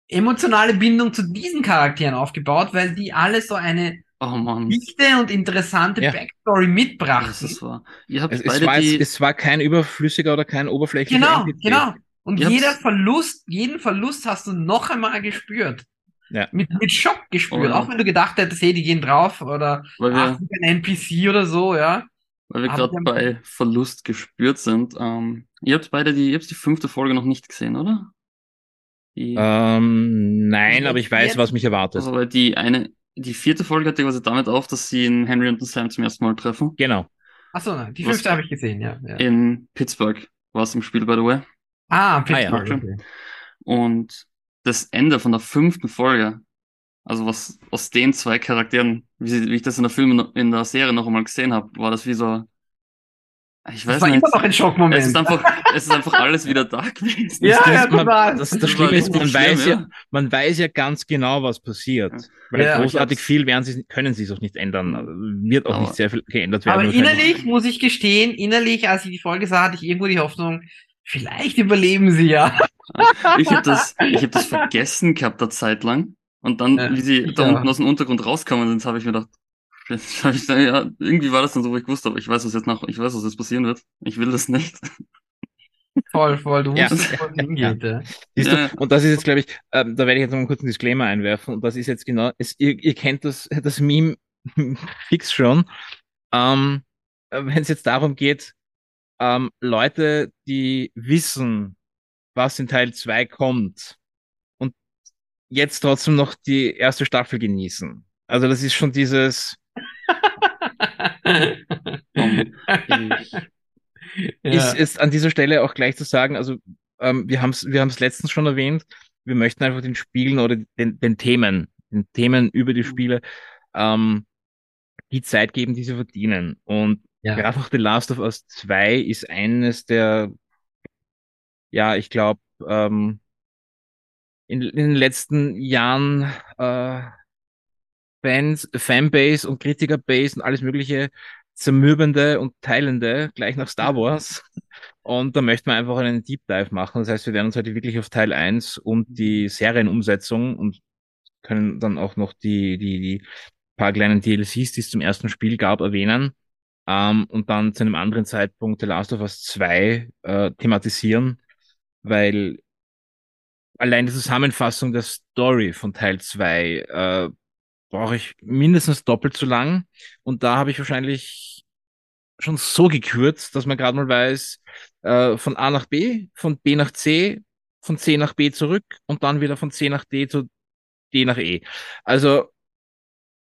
emotionale Bindung zu diesen Charakteren aufgebaut, weil die alle so eine oh dichte und interessante ja. Backstory mitbrachten. Das ihr habt es, beide es, war, die... es war kein überflüssiger oder kein oberflächlicher Genau, NPC. genau. Und ihr jeder Verlust, jeden Verlust hast du noch einmal gespürt. Ja. Mit, mit Schock gespürt. Oh, ja. Auch wenn du gedacht hättest, hey, die gehen drauf oder ach, ein NPC oder so, ja. Weil wir gerade bei Verlust gespürt sind. Ähm, ihr habt beide die, ihr habt die fünfte Folge noch nicht gesehen, oder? Ähm, nein, aber ich weiß, jetzt, was mich erwartet. Also, weil die eine, die vierte Folge ja quasi damit auf, dass sie in Henry und Sam zum ersten Mal treffen. Genau. Achso, nein, die fünfte habe ich gesehen, ja, ja. In Pittsburgh war es im Spiel, by the way. Ah, Pittsburgh. Ah, ja. okay. Und das Ende von der fünften Folge, also was aus den zwei Charakteren, wie, wie ich das in der Film, in der Serie noch einmal gesehen habe, war das wie so, ich weiß das war nicht. immer noch ein Schockmoment. Es ist einfach, es ist einfach alles wieder da gewesen. Ja, das, ja, man, das, das Schlimme ist, man weiß ja, ja, man weiß ja ganz genau, was passiert. Weil ja, großartig viel werden sie, können sie es auch nicht ändern. Wird auch aber, nicht sehr viel geändert werden. Aber innerlich, muss ich gestehen, innerlich, als ich die Folge sah, hatte ich irgendwo die Hoffnung, vielleicht überleben sie ja. Ich habe das, ich habe das vergessen gehabt, der Zeit lang. Und dann, wie sie da unten aus dem Untergrund rauskommen sind, habe ich mir gedacht, ich dann, ja, irgendwie war das dann so, wo ich wusste, aber ich weiß, was jetzt nach, ich weiß, was jetzt passieren wird. Ich will das nicht. Voll, voll, du wusstest, ja. wo es hingeht. Ja. Ja. Du, und das ist jetzt, glaube ich, ähm, da werde ich jetzt noch einen kurzen Disclaimer einwerfen. Und das ist jetzt genau, es, ihr, ihr kennt das, das Meme fix schon. Ähm, Wenn es jetzt darum geht, ähm, Leute, die wissen, was in Teil 2 kommt jetzt trotzdem noch die erste Staffel genießen. Also das ist schon dieses, ist, ist an dieser Stelle auch gleich zu sagen, also ähm, wir haben es wir haben's letztens schon erwähnt, wir möchten einfach den Spielen oder den, den Themen, den Themen über die mhm. Spiele ähm, die Zeit geben, die sie verdienen. Und ja. gerade auch The Last of Us 2 ist eines der, ja, ich glaube, ähm, in, in den letzten Jahren äh, Fans, Fanbase und Kritikerbase und alles mögliche zermürbende und teilende, gleich nach Star mhm. Wars. Und da möchten wir einfach einen Deep Dive machen. Das heißt, wir werden uns heute wirklich auf Teil 1 und die Serienumsetzung und können dann auch noch die, die, die paar kleinen DLCs, die es zum ersten Spiel gab, erwähnen. Ähm, und dann zu einem anderen Zeitpunkt The Last of Us 2 äh, thematisieren, weil allein die Zusammenfassung der Story von Teil 2 äh, brauche ich mindestens doppelt so lang. Und da habe ich wahrscheinlich schon so gekürzt, dass man gerade mal weiß, äh, von A nach B, von B nach C, von C nach B zurück und dann wieder von C nach D zu D nach E. Also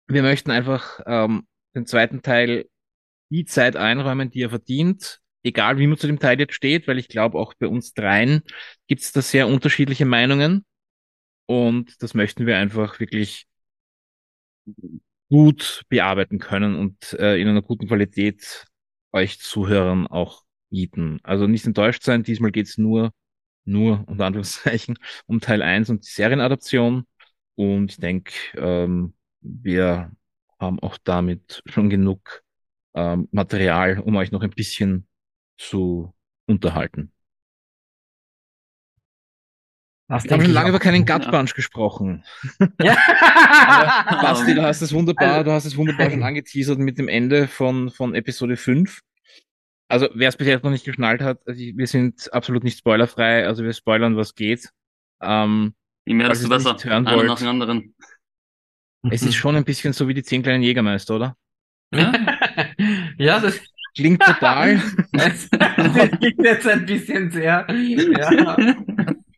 wir möchten einfach ähm, den zweiten Teil die Zeit einräumen, die er verdient, egal wie man zu dem Teil jetzt steht, weil ich glaube, auch bei uns dreien gibt es da sehr unterschiedliche Meinungen. Und das möchten wir einfach wirklich gut bearbeiten können und äh, in einer guten Qualität euch Zuhörern auch bieten. Also nicht enttäuscht sein, diesmal geht's nur, nur unter Anführungszeichen, um Teil 1 und die Serienadaption. Und ich denke, ähm, wir haben auch damit schon genug ähm, Material, um euch noch ein bisschen zu unterhalten. Das wir haben schon lange über keinen Gut Bunch ja. gesprochen. Ja. Basti, du hast es wunderbar, also, du hast es wunderbar schon angeteasert mit dem Ende von, von Episode 5. Also, wer es bis jetzt noch nicht geschnallt hat, also wir sind absolut nicht spoilerfrei, also wir spoilern, was geht. Ähm, Je mehr, desto besser. Hören wollt. nach dem anderen. Es ist schon ein bisschen so wie die zehn kleinen Jägermeister, oder? Ja, ja das, klingt total. das klingt jetzt ein bisschen sehr ja,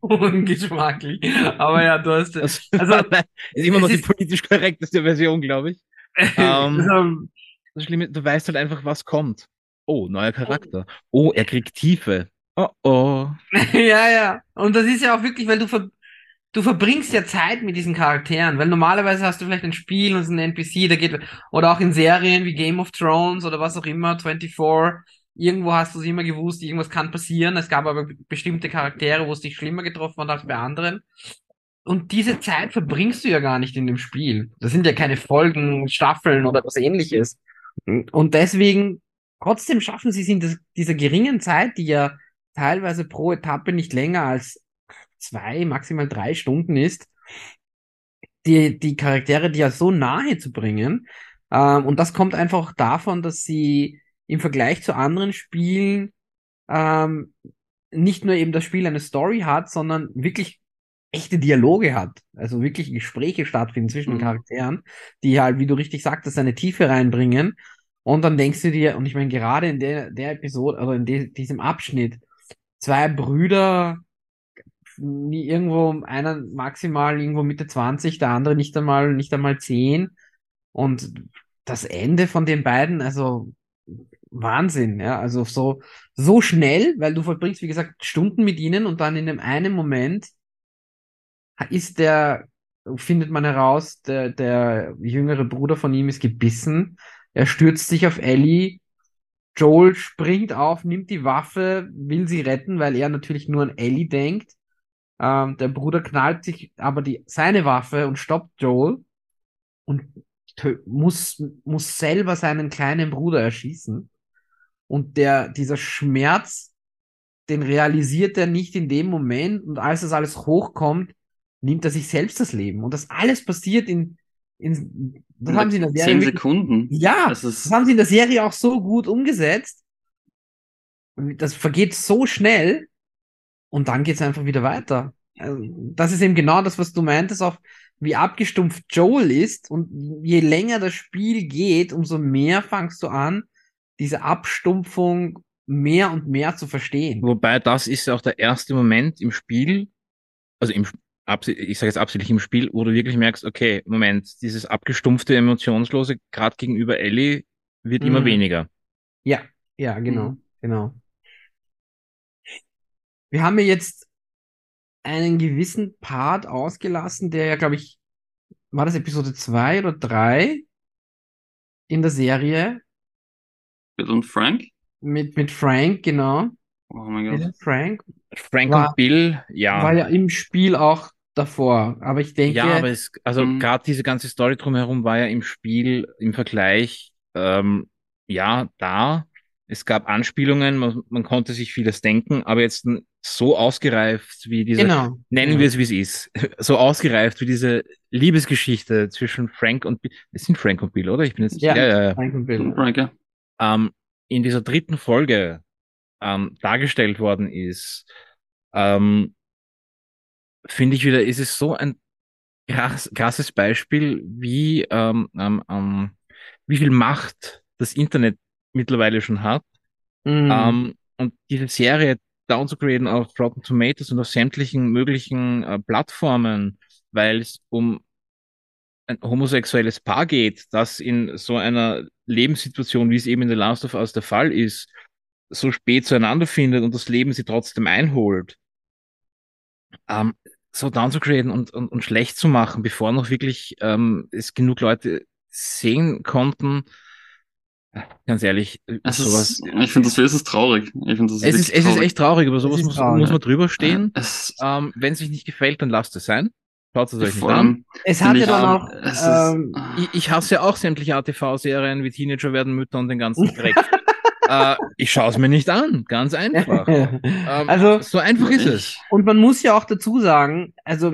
ungeschmacklich. Aber ja, du hast. Das Also, ist immer noch die politisch korrekteste Version, glaube ich. Ähm, also, Das Schlimme, du weißt halt einfach, was kommt. Oh, neuer Charakter. Oh, er kriegt Tiefe. Oh, oh. ja, ja. Und das ist ja auch wirklich, weil du ver du verbringst ja Zeit mit diesen Charakteren, weil normalerweise hast du vielleicht ein Spiel und es ist ein NPC, da geht, oder auch in Serien wie Game of Thrones oder was auch immer, 24, irgendwo hast du es immer gewusst, irgendwas kann passieren. Es gab aber bestimmte Charaktere, wo es dich schlimmer getroffen hat als bei anderen. Und diese Zeit verbringst du ja gar nicht in dem Spiel. Das sind ja keine Folgen, Staffeln oder was ähnliches. Und deswegen, trotzdem schaffen sie es in dieser geringen Zeit, die ja teilweise pro Etappe nicht länger als zwei, maximal drei Stunden ist, die, die Charaktere, die ja so nahe zu bringen. Ähm, und das kommt einfach davon, dass sie im Vergleich zu anderen Spielen ähm, nicht nur eben das Spiel eine Story hat, sondern wirklich echte Dialoge hat. Also wirklich Gespräche stattfinden zwischen den Mhm. Charakteren, die halt, wie du richtig sagtest, eine Tiefe reinbringen. Und dann denkst du dir, und ich meine, gerade in der, der Episode, oder in de, diesem Abschnitt, zwei Brüder, nie irgendwo, einer maximal irgendwo Mitte 20, der andere nicht einmal, nicht einmal 10. Und das Ende von den beiden, also Wahnsinn, ja, also so, so schnell, weil du verbringst, wie gesagt, Stunden mit ihnen und dann in dem einen Moment ist der, findet man heraus, der, der jüngere Bruder von ihm ist gebissen. Er stürzt sich auf Ellie. Joel springt auf, nimmt die Waffe, will sie retten, weil er natürlich nur an Ellie denkt. Ähm, der Bruder knallt sich aber die, seine Waffe und stoppt Joel und muss, muss selber seinen kleinen Bruder erschießen. Und der, dieser Schmerz, den realisiert er nicht in dem Moment. Und als das alles hochkommt, nimmt er sich selbst das Leben. Und das alles passiert in, in das haben sie in der Serie Zehn Sekunden. ja, Das das haben sie in der Serie auch so gut umgesetzt. Das vergeht so schnell und dann geht's einfach wieder weiter. Also, das ist eben genau das, was du meintest, auch wie abgestumpft Joel ist. Und je länger das Spiel geht, umso mehr fangst du an, diese Abstumpfung mehr und mehr zu verstehen. Wobei das ist ja auch der erste Moment im Spiel, also im, ich sage jetzt absichtlich im Spiel, wo du wirklich merkst, okay, Moment, dieses abgestumpfte, emotionslose, gerade gegenüber Ellie, wird immer Mhm. weniger. Ja, ja, genau, Mhm. genau. Wir haben ja jetzt einen gewissen Part ausgelassen, der ja, glaube ich, war das Episode 2 oder 3 in der Serie Bill und Frank? mit, mit Frank, genau. Oh mein Bill Gott. und Frank Frank War- und Bill, ja. war ja im Spiel auch davor. Aber ich denke, Ja, aber es, also Mhm. gerade diese ganze Story drumherum war ja im Spiel im Vergleich, ähm, ja, da. Es gab Anspielungen, man, man konnte sich vieles denken, aber jetzt so ausgereift wie diese, genau. nennen genau. wir es wie es ist, so ausgereift wie diese Liebesgeschichte zwischen Frank und Bill. Es sind Frank und Bill, oder? Ich bin jetzt, Ja. ja, ja, ja. Frank und Bill. Frank, ja. Ähm, in dieser dritten Folge ähm, dargestellt worden ist, ähm, finde ich wieder, ist es so ein krass, krasses Beispiel, wie, ähm, ähm, ähm, wie viel Macht das Internet mittlerweile schon hat. Mhm. Ähm, und diese Serie downzugraden auf Rotten Tomatoes und auf sämtlichen möglichen äh, Plattformen, weil es um ein homosexuelles Paar geht, das in so einer Lebenssituation, wie es eben in The Last of Us der Fall ist, so spät zueinander findet und das Leben sie trotzdem einholt. Ähm, so downzugraden und, und, und schlecht zu machen, bevor noch wirklich ähm, es genug Leute sehen konnten. Ganz ehrlich, Es sowas. ist, ich finde das, es ist traurig. Ich finde das Es ist, es ist echt traurig, aber sowas muss, traurig. muss man drüber stehen. Es, Ähm, Wenn es euch nicht gefällt, dann lasst es sein. Schaut es euch nicht vor an. es hatte ich, dann auch, es ähm, Ich, ich hasse ja auch sämtliche ATV-Serien wie Teenager werden Mütter und den ganzen Dreck. äh, ich schaue es mir nicht an, ganz einfach. Ähm, also, so einfach ist es. Und man muss ja auch dazu sagen, also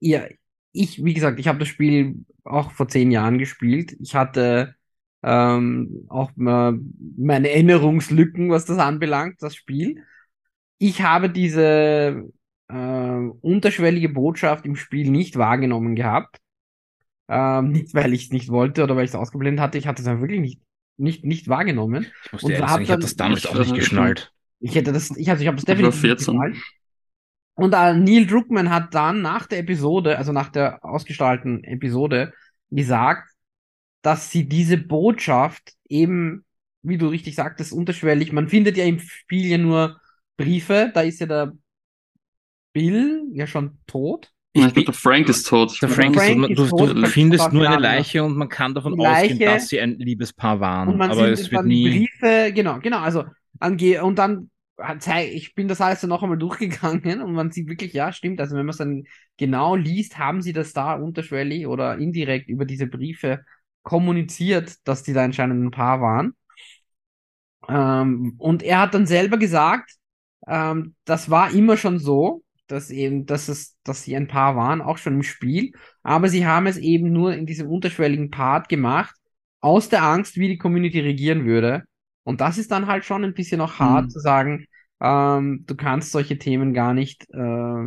ihr, ich, wie gesagt, ich habe das Spiel auch vor zehn Jahren gespielt. Ich hatte ähm, auch mal meine Erinnerungslücken, was das anbelangt, das Spiel. Ich habe diese äh, unterschwellige Botschaft im Spiel nicht wahrgenommen gehabt. Ähm, nicht, weil ich es nicht wollte oder weil ich es ausgeblendet hatte. Ich hatte es einfach wirklich nicht nicht, nicht wahrgenommen. Ich muss dir ehrlich sagen, ich habe das damals auch nicht geschnallt. Ich hätte das, ich, also ich habe das definitiv nicht geschnallt. Und äh, Neil Druckmann hat dann nach der Episode, also nach der ausgestalteten Episode, gesagt, dass sie diese Botschaft eben, wie du richtig sagtest, unterschwellig, man findet ja im Spiel ja nur Briefe, da ist ja der Bill ja schon tot. Ich glaube, der Frank ist tot. Der Frank, Frank ist tot. Du, du findest nur eine Leiche und man kann davon Leiche, ausgehen, dass sie ein Liebespaar waren. Und man aber es wird nie. Briefe, genau, genau. Also angehe und dann ich bin das alles dann noch einmal durchgegangen und man sieht wirklich, ja, stimmt. Also wenn man es dann genau liest, haben sie das da unterschwellig oder indirekt über diese Briefe kommuniziert, dass die da anscheinend ein Paar waren. Ähm, und er hat dann selber gesagt, ähm, das war immer schon so, dass eben, dass es, dass sie ein Paar waren, auch schon im Spiel. Aber sie haben es eben nur in diesem unterschwelligen Part gemacht, aus der Angst, wie die Community regieren würde. Und das ist dann halt schon ein bisschen auch hart mhm. zu sagen, ähm, du kannst solche Themen gar nicht äh,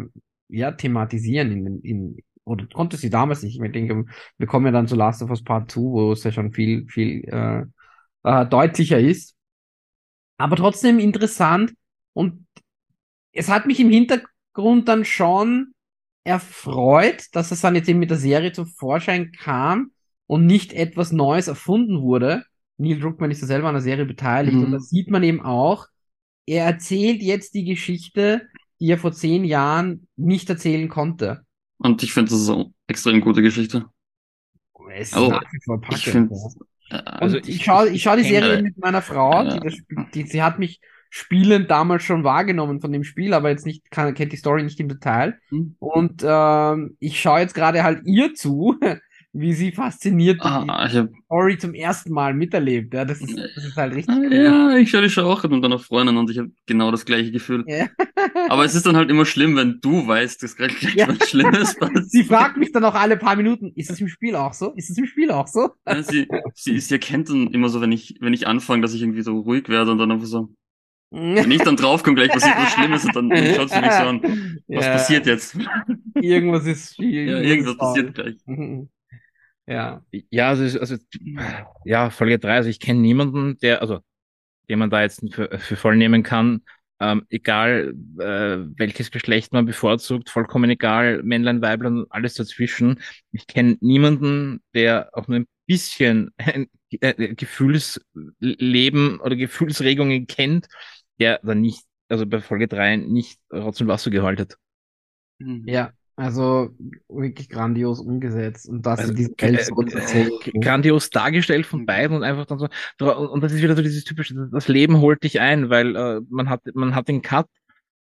ja, thematisieren in, in, oder konnte sie damals nicht. Ich denke, wir kommen ja dann zu Last of Us Part 2, wo es ja schon viel, viel äh, äh, deutlicher ist. Aber trotzdem interessant und es hat mich im Hintergrund dann schon erfreut, dass es dann jetzt eben mit der Serie zum Vorschein kam und nicht etwas Neues erfunden wurde. Neil Druckmann ist ja selber an der Serie beteiligt mhm. und da sieht man eben auch, er erzählt jetzt die Geschichte, die er vor zehn Jahren nicht erzählen konnte. Und ich finde, das ist eine extrem gute Geschichte. Es also, vor Ich find, ja. also ich, ich schaue ich schau die Serie mit meiner Frau, die, das, die, sie hat mich spielend damals schon wahrgenommen von dem Spiel, aber jetzt nicht, kann, kennt die Story nicht im Detail. Mhm. Und ähm, ich schaue jetzt gerade halt ihr zu, wie sie fasziniert ah, die. Story zum ersten Mal miterlebt. Ja, das ist, das ist halt richtig. Ah, ja, ich schaue die Show auch mit meiner Freundin und ich habe genau das gleiche Gefühl. Ja. Aber es ist dann halt immer schlimm, wenn du weißt, dass gerade gleich ja. was Schlimmes passiert. Sie fragt mich dann auch alle paar Minuten, ist das im Spiel auch so? Ist das im Spiel auch so? Ja, sie, sie, sie erkennt dann immer so, wenn ich, wenn ich anfange, dass ich irgendwie so ruhig werde und dann einfach so, wenn ich dann draufkomme, gleich passiert was Schlimmes und dann, dann schaut sie mich so an, was ja. passiert jetzt? Irgendwas ist viel. Ja, irgendwas passiert gleich. Ja. Ja, also, also ja, Folge 3, also ich kenne niemanden, der, also den man da jetzt für, für voll nehmen kann, ähm, egal äh, welches Geschlecht man bevorzugt, vollkommen egal, Männlein, Weiblein, alles dazwischen. Ich kenne niemanden, der auch nur ein bisschen ein äh, Gefühlsleben oder Gefühlsregungen kennt, der dann nicht, also bei Folge 3 nicht Rotz und Wasser gehalten. Ja, also wirklich grandios umgesetzt und dass also, sie diese Welt so äh, äh, grandios dargestellt von beiden und einfach dann so und das ist wieder so dieses typische das Leben holt dich ein, weil äh, man hat man hat den Cut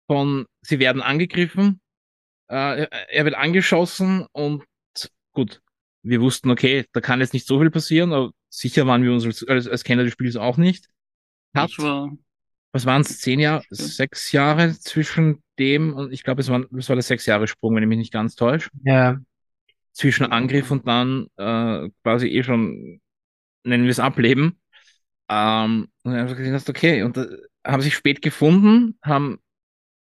von sie werden angegriffen, äh, er wird angeschossen und gut, wir wussten okay, da kann jetzt nicht so viel passieren, aber sicher waren wir uns als, als, als Kenner des Spiels auch nicht. Cut, ich war was waren es, zehn Jahre, sechs Jahre zwischen dem und ich glaube, es war, es war der sechs Jahre Sprung, wenn ich mich nicht ganz täusche. Ja. Zwischen Angriff und dann äh, quasi eh schon, nennen wir es Ableben. Ähm, und dann haben sie gesagt, okay, und äh, haben sich spät gefunden, haben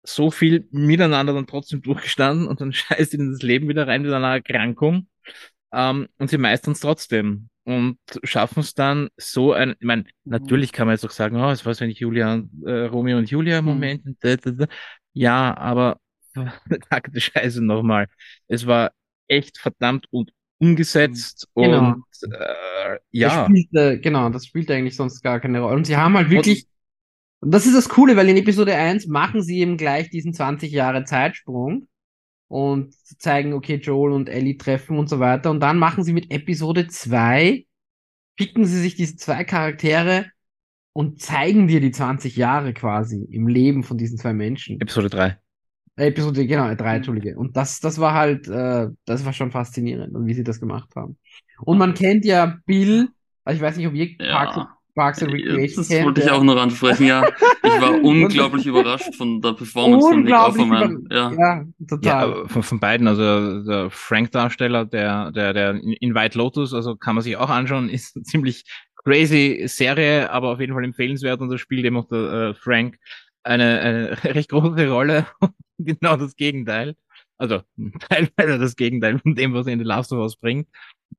so viel miteinander dann trotzdem durchgestanden und dann scheißt ihnen das Leben wieder rein mit einer Erkrankung. Ähm, und sie meistern es trotzdem und schaffen es dann so ein, ich meine, mhm. natürlich kann man jetzt auch sagen, oh, es war so ein Julia, äh, Romeo und Julia mhm. Moment. Mhm. Ja, aber verdammte Scheiße nochmal. Es war echt verdammt und umgesetzt genau. und äh, ja. Das spielte, genau, das spielt eigentlich sonst gar keine Rolle. Und sie haben halt wirklich, und das ist das Coole, weil in Episode 1 machen sie eben gleich diesen 20 Jahre Zeitsprung und zeigen, okay, Joel und Ellie treffen und so weiter. Und dann machen sie mit Episode 2, picken sie sich diese zwei Charaktere und zeigen dir die 20 Jahre quasi im Leben von diesen zwei Menschen. Episode 3. Äh, Episode, genau, 3, mhm. Entschuldige. Und das, das war halt, äh, das war schon faszinierend, wie sie das gemacht haben. Und man kennt ja Bill, also ich weiß nicht, ob ihr ja. Parks, Parks and Recreation Das wollte ich auch noch ansprechen, ja. Ich war unglaublich überrascht von der Performance von Nick Offerman. Ja, ja total. Ja, von, von beiden, also der Frank-Darsteller, der, der, der in White Lotus, also kann man sich auch anschauen, ist eine ziemlich crazy Serie, aber auf jeden Fall empfehlenswert und das spielt eben auch der äh, Frank eine, eine recht große Rolle. genau das Gegenteil. Also teilweise das Gegenteil von dem, was er in The Last of Us bringt.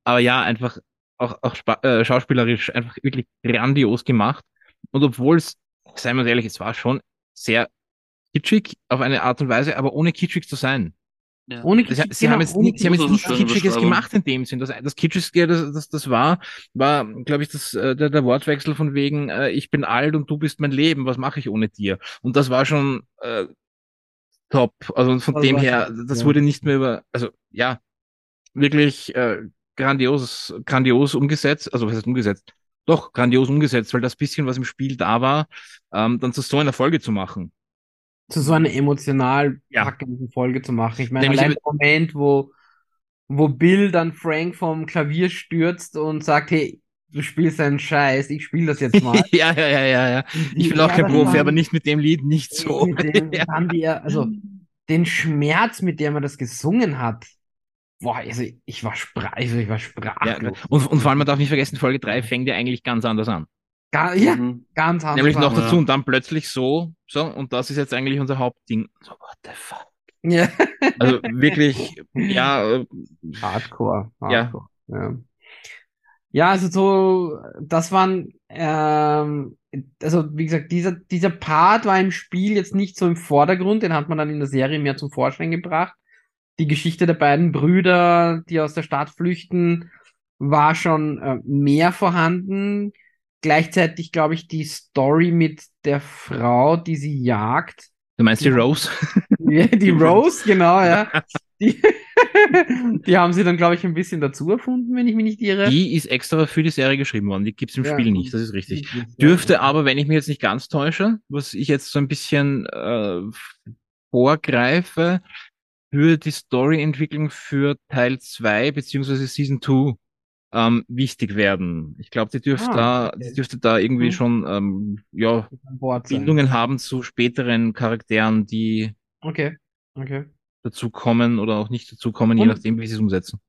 Aber ja, einfach auch, auch äh, schauspielerisch einfach wirklich grandios gemacht. Und obwohl es, seien wir ehrlich, es war schon sehr kitschig auf eine Art und Weise, aber ohne kitschig zu sein. Ja. Ohne Kitschig, sie, genau, haben jetzt, nie, sie haben jetzt nichts Kitschiges gemacht in dem Sinn. Das, das Kitschigste, das, das, das war, war, glaube ich, das, äh, der, der Wortwechsel von wegen, äh, ich bin alt und du bist mein Leben, was mache ich ohne dir? Und das war schon äh, top. Also von also dem her, das ja. wurde nicht mehr über, also ja, wirklich äh, grandios, grandios umgesetzt. Also was heißt umgesetzt? Doch, grandios umgesetzt, weil das bisschen, was im Spiel da war, ähm, dann zu so einer Folge zu machen zu so einer emotional packenden ja. Folge zu machen. Ich meine, allein der Moment, wo, wo Bill dann Frank vom Klavier stürzt und sagt, hey, du spielst einen Scheiß, ich spiele das jetzt mal. ja, ja, ja, ja, ja. Ich bin auch kein Profi, aber nicht mit dem Lied, nicht so. Dem, ja. haben die ja, also den Schmerz, mit dem er das gesungen hat. Boah, also ich war, sprach, also ich war sprachlos. Ja, und, und vor allem, man darf nicht vergessen, Folge 3 fängt ja eigentlich ganz anders an. Gar, ja, mhm. ganz anders. Nämlich noch dazu und dann plötzlich so, so, und das ist jetzt eigentlich unser Hauptding. So, what the fuck? Ja. Also wirklich, ja. Äh, Hardcore. Hardcore. Ja. ja. Ja, also so, das waren, ähm, also wie gesagt, dieser, dieser Part war im Spiel jetzt nicht so im Vordergrund, den hat man dann in der Serie mehr zum Vorschein gebracht. Die Geschichte der beiden Brüder, die aus der Stadt flüchten, war schon äh, mehr vorhanden gleichzeitig, glaube ich, die Story mit der Frau, die sie jagt. Du meinst die Rose? Ja, die Rose, genau, ja. Die, die haben sie dann, glaube ich, ein bisschen dazu erfunden, wenn ich mich nicht irre. Die ist extra für die Serie geschrieben worden. Die gibt es im ja. Spiel nicht, das ist richtig. Dürfte aber, wenn ich mich jetzt nicht ganz täusche, was ich jetzt so ein bisschen äh, vorgreife, für die Storyentwicklung für Teil 2 beziehungsweise Season 2 ähm, wichtig werden. Ich glaube, die dürfte ah, da, die dürfte da irgendwie mhm. schon ähm, ja Bindungen haben zu späteren Charakteren, die okay. Okay. dazu kommen oder auch nicht dazu kommen, je nachdem, wie sie es umsetzen.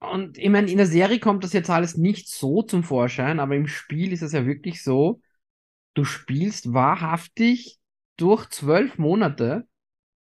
Und ich meine, in der Serie kommt das jetzt alles nicht so zum Vorschein, aber im Spiel ist es ja wirklich so, du spielst wahrhaftig durch zwölf Monate,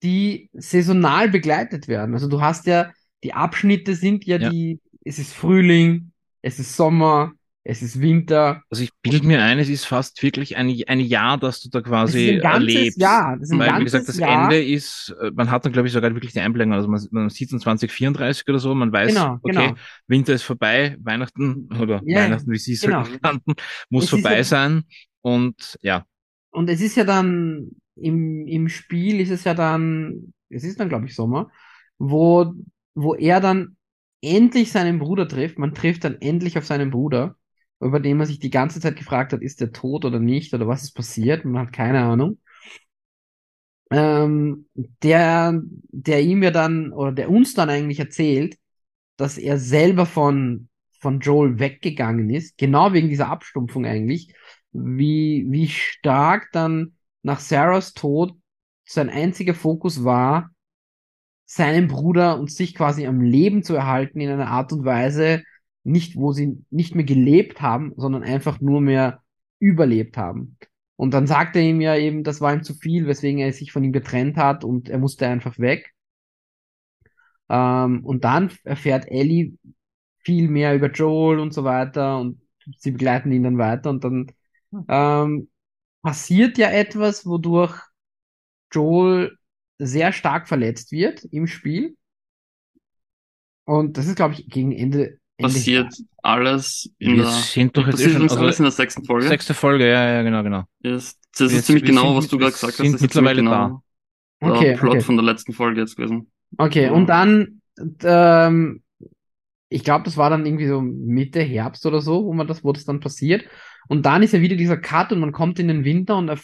die saisonal begleitet werden. Also du hast ja, die Abschnitte sind ja, ja. die es ist Frühling, es ist Sommer, es ist Winter. Also ich bilde mir ein, es ist fast wirklich ein, ein Jahr, das du da quasi ein ganzes erlebst. Jahr. Das ist ein Weil, wie gesagt, das Jahr. Ende ist, äh, man hat dann, glaube ich, sogar wirklich die Einblendung, also man, man sieht es 2034 oder so, man weiß, genau, okay, genau. Winter ist vorbei, Weihnachten oder yeah, Weihnachten, wie sie es genau. halt nannten, muss es vorbei ja, sein und ja. Und es ist ja dann, im, im Spiel ist es ja dann, es ist dann, glaube ich, Sommer, wo, wo er dann endlich seinen Bruder trifft. Man trifft dann endlich auf seinen Bruder, über den man sich die ganze Zeit gefragt hat, ist der tot oder nicht oder was ist passiert. Man hat keine Ahnung. Ähm, der, der ihm ja dann oder der uns dann eigentlich erzählt, dass er selber von, von Joel weggegangen ist, genau wegen dieser Abstumpfung eigentlich, wie, wie stark dann nach Sarahs Tod sein einziger Fokus war, seinen Bruder und sich quasi am Leben zu erhalten in einer Art und Weise, nicht, wo sie nicht mehr gelebt haben, sondern einfach nur mehr überlebt haben. Und dann sagt er ihm ja eben, das war ihm zu viel, weswegen er sich von ihm getrennt hat und er musste einfach weg. Ähm, und dann erfährt Ellie viel mehr über Joel und so weiter und sie begleiten ihn dann weiter und dann ähm, passiert ja etwas, wodurch Joel sehr stark verletzt wird im Spiel. Und das ist, glaube ich, gegen Ende. Ende Passiert alles in wir der. Sind doch jetzt schon, also alles in der sechsten Folge. Sechste Folge, ja, ja, genau, genau. Yes. Das ist ziemlich genau, sind, was du gerade gesagt hast. Das ist mittlerweile genau da. Okay, der Plot okay. von der letzten Folge jetzt gewesen. Okay, ja. und dann, ähm, ich glaube, das war dann irgendwie so Mitte Herbst oder so, wo man das, wo das dann passiert. Und dann ist ja wieder dieser Cut und man kommt in den Winter und er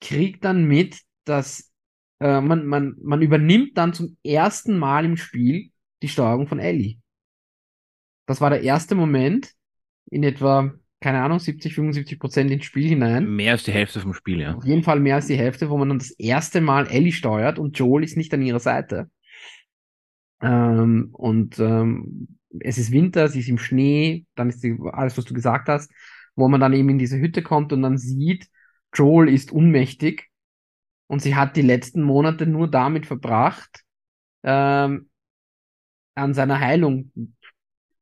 kriegt dann mit, dass äh, man, man, man übernimmt dann zum ersten Mal im Spiel die Steuerung von Ellie. Das war der erste Moment in etwa, keine Ahnung, 70, 75 Prozent ins Spiel hinein. Mehr als die Hälfte vom Spiel, ja. Auf jeden Fall mehr als die Hälfte, wo man dann das erste Mal Ellie steuert und Joel ist nicht an ihrer Seite. Ähm, und ähm, es ist Winter, sie ist im Schnee, dann ist die, alles, was du gesagt hast, wo man dann eben in diese Hütte kommt und dann sieht, Joel ist unmächtig und sie hat die letzten Monate nur damit verbracht, ähm, an seiner Heilung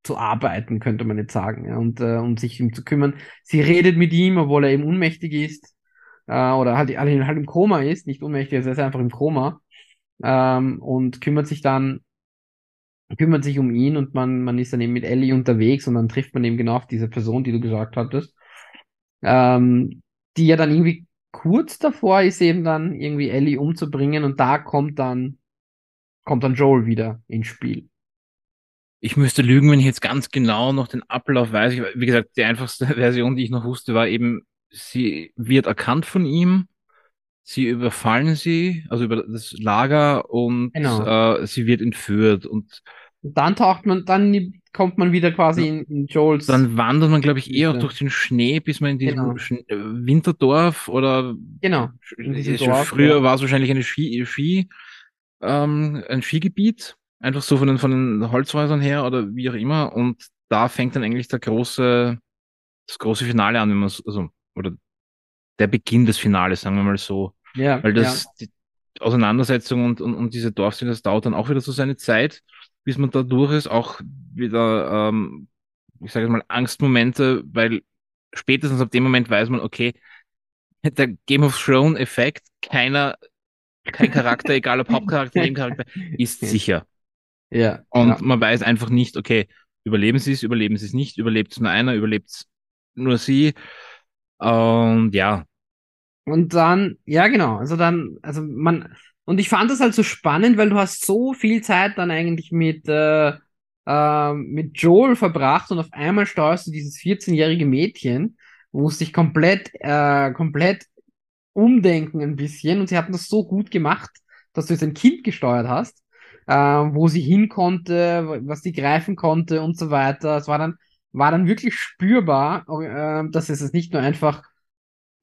zu arbeiten, könnte man jetzt sagen, ja, und äh, um sich um zu kümmern. Sie redet mit ihm, obwohl er eben ohnmächtig ist, äh, oder halt, halt, halt im Koma ist, nicht ohnmächtig, also er ist einfach im Koma, ähm, und kümmert sich dann, kümmert sich um ihn und man, man ist dann eben mit Ellie unterwegs und dann trifft man eben genau auf diese Person, die du gesagt hattest, ähm, die ja dann irgendwie kurz davor ist, eben dann irgendwie Ellie umzubringen und da kommt dann, kommt dann Joel wieder ins Spiel. Ich müsste lügen, wenn ich jetzt ganz genau noch den Ablauf weiß. Ich, wie gesagt, die einfachste Version, die ich noch wusste, war eben, sie wird erkannt von ihm, sie überfallen sie, also über das Lager und Genau. äh, sie wird entführt und Und dann taucht man, dann kommt man wieder quasi in, in Joels. dann wandert man, glaube ich, eher durch den Schnee, bis man in diesem Genau. Äh, Winterdorf oder Genau, in diesem es- Dorf, früher ja. war es wahrscheinlich eine Ski, Ski ähm, ein Skigebiet, einfach so von den, von den Holzhäusern her oder wie auch immer. Und da fängt dann eigentlich der große, das große Finale an, wenn man also, oder der Beginn des Finales, sagen wir mal so. Ja, Weil das, die Auseinandersetzung und, und, und diese Dorfszene, das dauert dann auch wieder so seine Zeit, bis man da durch ist, auch wieder, ähm, ich sage jetzt mal, Angstmomente, weil spätestens ab dem Moment weiß man, okay, der Game of Thrones Effekt, keiner, kein Charakter, egal ob Hauptcharakter, Nebencharakter, ist Ja. sicher. ja. ja, Und ja. man weiß einfach nicht, okay, überleben sie es, überleben sie es nicht, überlebt es nur einer, überlebt es nur sie. Und ja, Und dann, ja genau, also dann, also man, und ich fand das halt so spannend, weil du hast so viel Zeit dann eigentlich mit, äh, äh, mit Joel verbracht und auf einmal steuerst du dieses 14-jährige Mädchen, wo es dich komplett, äh, komplett umdenken ein bisschen und sie hatten das so gut gemacht, dass du jetzt ein Kind gesteuert hast, äh, wo sie hin konnte, was sie greifen konnte und so weiter. Es war dann, war dann wirklich spürbar, äh, dass es nicht nur einfach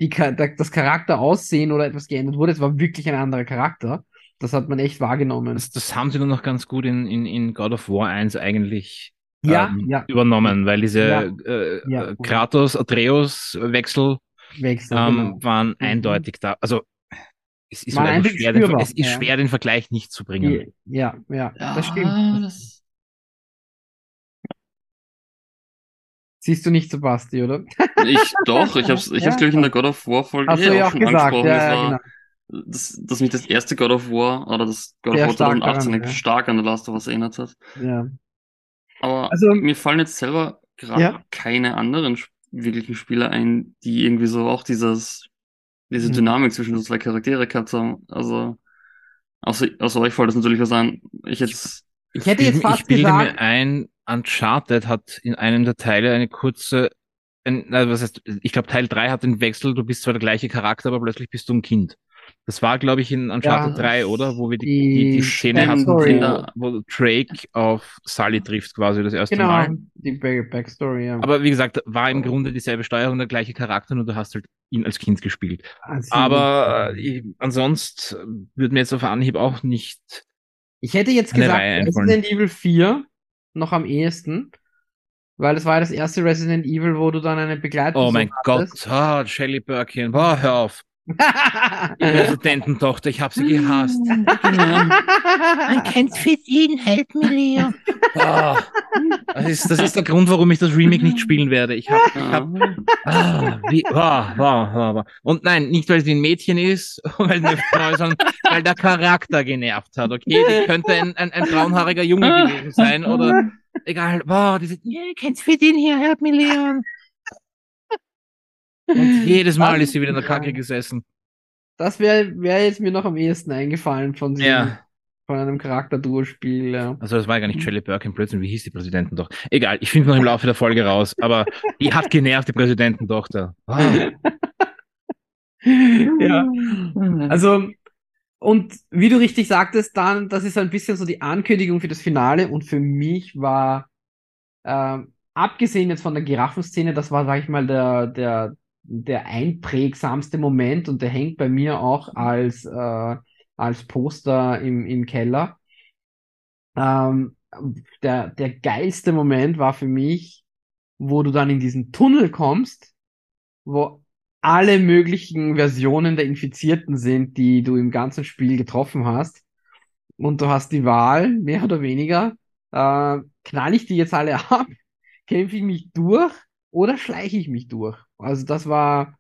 die, das Charakter aussehen oder etwas geändert wurde, es war wirklich ein anderer Charakter. Das hat man echt wahrgenommen. das, das haben sie dann noch ganz gut in, in, in God of War 1 eigentlich Ja, ähm, ja. übernommen, weil diese Ja. äh, Ja. äh, Kratos-Atreus-Wechsel Wechsel, ähm, genau. waren eindeutig da. Also es ist schwer, den, es ist schwer, den Vergleich nicht zu bringen. Ja, ja, das stimmt. das, Siehst du nicht so, Basti, oder? ich doch, ich hab's, ich Ja. hab's glaube ich in der God of War Folge Hast eh auch auch schon gesagt, angesprochen. ja, das, ja, war, genau. dass, dass mich das erste God of War oder das God Sehr of War stark 2018 daran, ja. stark an The Last of Us erinnert hat. Ja. Aber Also- mir fallen jetzt selber gerade Ja. keine anderen wirklichen Spieler ein, die irgendwie so auch dieses, diese Mhm. Dynamik zwischen den zwei Charaktere gehabt haben. Also, außer, außer euch fällt das natürlich was an. Ich jetzt, Ich hätte jetzt Ich fast bilde gesagt, mir ein, Uncharted hat in einem der Teile eine kurze, ein, na, was heißt, ich glaube Teil 3 hat den Wechsel, du bist zwar der gleiche Charakter, aber plötzlich bist du ein Kind. Das war, glaube ich, in Uncharted Ja, 3, oder? Wo wir die, die, die Szene hatten, Backstory. wo, Drake auf Sully trifft, quasi das erste genau, Mal. die Back Backstory, ja. Aber wie gesagt, war im Grunde dieselbe Steuerung, der gleiche Charakter, nur du hast halt ihn als Kind gespielt. Also, Aber äh, ansonsten würde mir jetzt auf Anhieb auch nicht. Ich hätte jetzt gesagt. Resident Evil 4 noch am ehesten, weil das war ja das erste Resident Evil, wo du dann eine Begleitung Oh mein hattest. Gott, ah, Shelley Birkin, boah, hör auf. Präsidententochter, ich hab sie gehasst. Genau. can't fit in, help me, Leo. Ah, das, ist, das ist der Grund, warum ich das Remake nicht spielen werde. Ich hab, ich hab, ah, wie, wow, wow, wow, wow. Und nein, nicht weil sie ein Mädchen ist, weil, eine Frau sondern weil der Charakter genervt hat, okay? Die könnte ein, ein, ein braunhaariger Junge gewesen sein oder egal, wow, diese, yeah, can't fit in here, help me, Leon. Und jedes Mal ist sie wieder in der Kacke gesessen. Das wäre wär jetzt mir noch am ehesten eingefallen von, diesem, Ja. von einem Charakter-Duo-Spiel. Ja. Also das war ja gar nicht Shelley Birkin, plötzlich, wie hieß die Präsidentin doch? Egal, ich finde noch im Laufe der Folge raus, aber die hat genervt, die Präsidententochter. Ah. ja. Also, und wie du richtig sagtest, dann, das ist ein bisschen so die Ankündigung für das Finale und für mich war, ähm, abgesehen jetzt von der Giraffenszene, das war, sag ich mal, der, der, der einprägsamste Moment und der hängt bei mir auch als, äh, als Poster im, im Keller. Ähm, der, der geilste Moment war für mich, wo du dann in diesen Tunnel kommst, wo alle möglichen Versionen der Infizierten sind, die du im ganzen Spiel getroffen hast. Und du hast die Wahl, mehr oder weniger, äh, knall ich die jetzt alle ab, kämpfe ich mich durch oder schleiche ich mich durch? Also das war,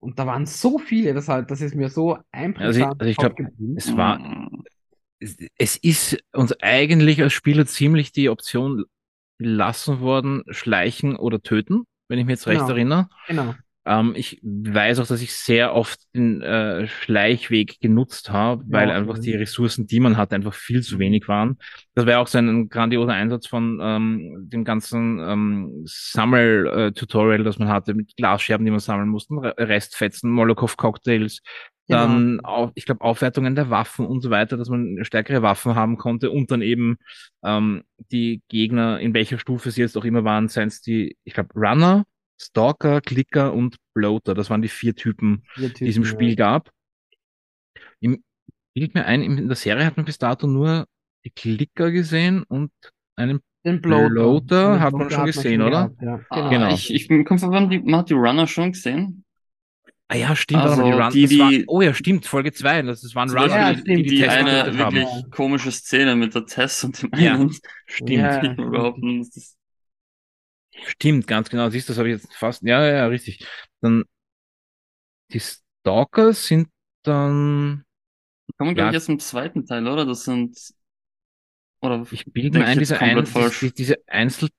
und da waren so viele, das, halt, das ist mir so Also ich, einprägsam also ich im Kopf glaube, es war, es, es ist uns eigentlich als Spieler ziemlich die Option gelassen worden, schleichen oder töten, wenn ich mich jetzt recht Genau. erinnere. Genau. Ähm, ich weiß auch, dass ich sehr oft den äh, Schleichweg genutzt habe, weil Ja, einfach die Ressourcen, die man hat, einfach viel zu wenig waren. Das wäre auch so ein, ein grandioser Einsatz von ähm, dem ganzen ähm, Sammel-Tutorial, das man hatte, mit Glasscherben, die man sammeln musste, Re- Restfetzen, Molokow-Cocktails, Genau. dann auch, ich glaube, Aufwertungen der Waffen und so weiter, dass man stärkere Waffen haben konnte und dann eben ähm, die Gegner, in welcher Stufe sie jetzt auch immer waren, seien es die, ich glaube, Runner, Stalker, Clicker und Bloater. Das waren die vier Typen, Vier die es im Typen, Spiel ja. gab. Im, bildet mir ein, in der Serie hat man bis dato nur die Clicker gesehen und einen Den Bloater. Bloater Den hat man schon hat gesehen, oder? gehabt, ja. ah, Genau. Genau. Ich, ich bin verwirrt, die, man hat die Runner schon gesehen. Ah ja, stimmt. Also, die- das war, die- oh ja, stimmt, Folge 2. Das, das waren Runner, Ja, die, die, die die eine getötet haben. wirklich komische Szene mit der Tess und dem Ja. einen. Stimmt. Ja. Ich behaupten, dass das Stimmt, ganz genau. Siehst du, das habe ich jetzt fast. Ja, ja, ja, richtig. Dann die Stalker sind dann. kommen, glaube Ja. ich, erst im zweiten Teil, oder? Das sind. Oder Ich bilde mir ein, jetzt diese, ein, diese, diese Einzelding.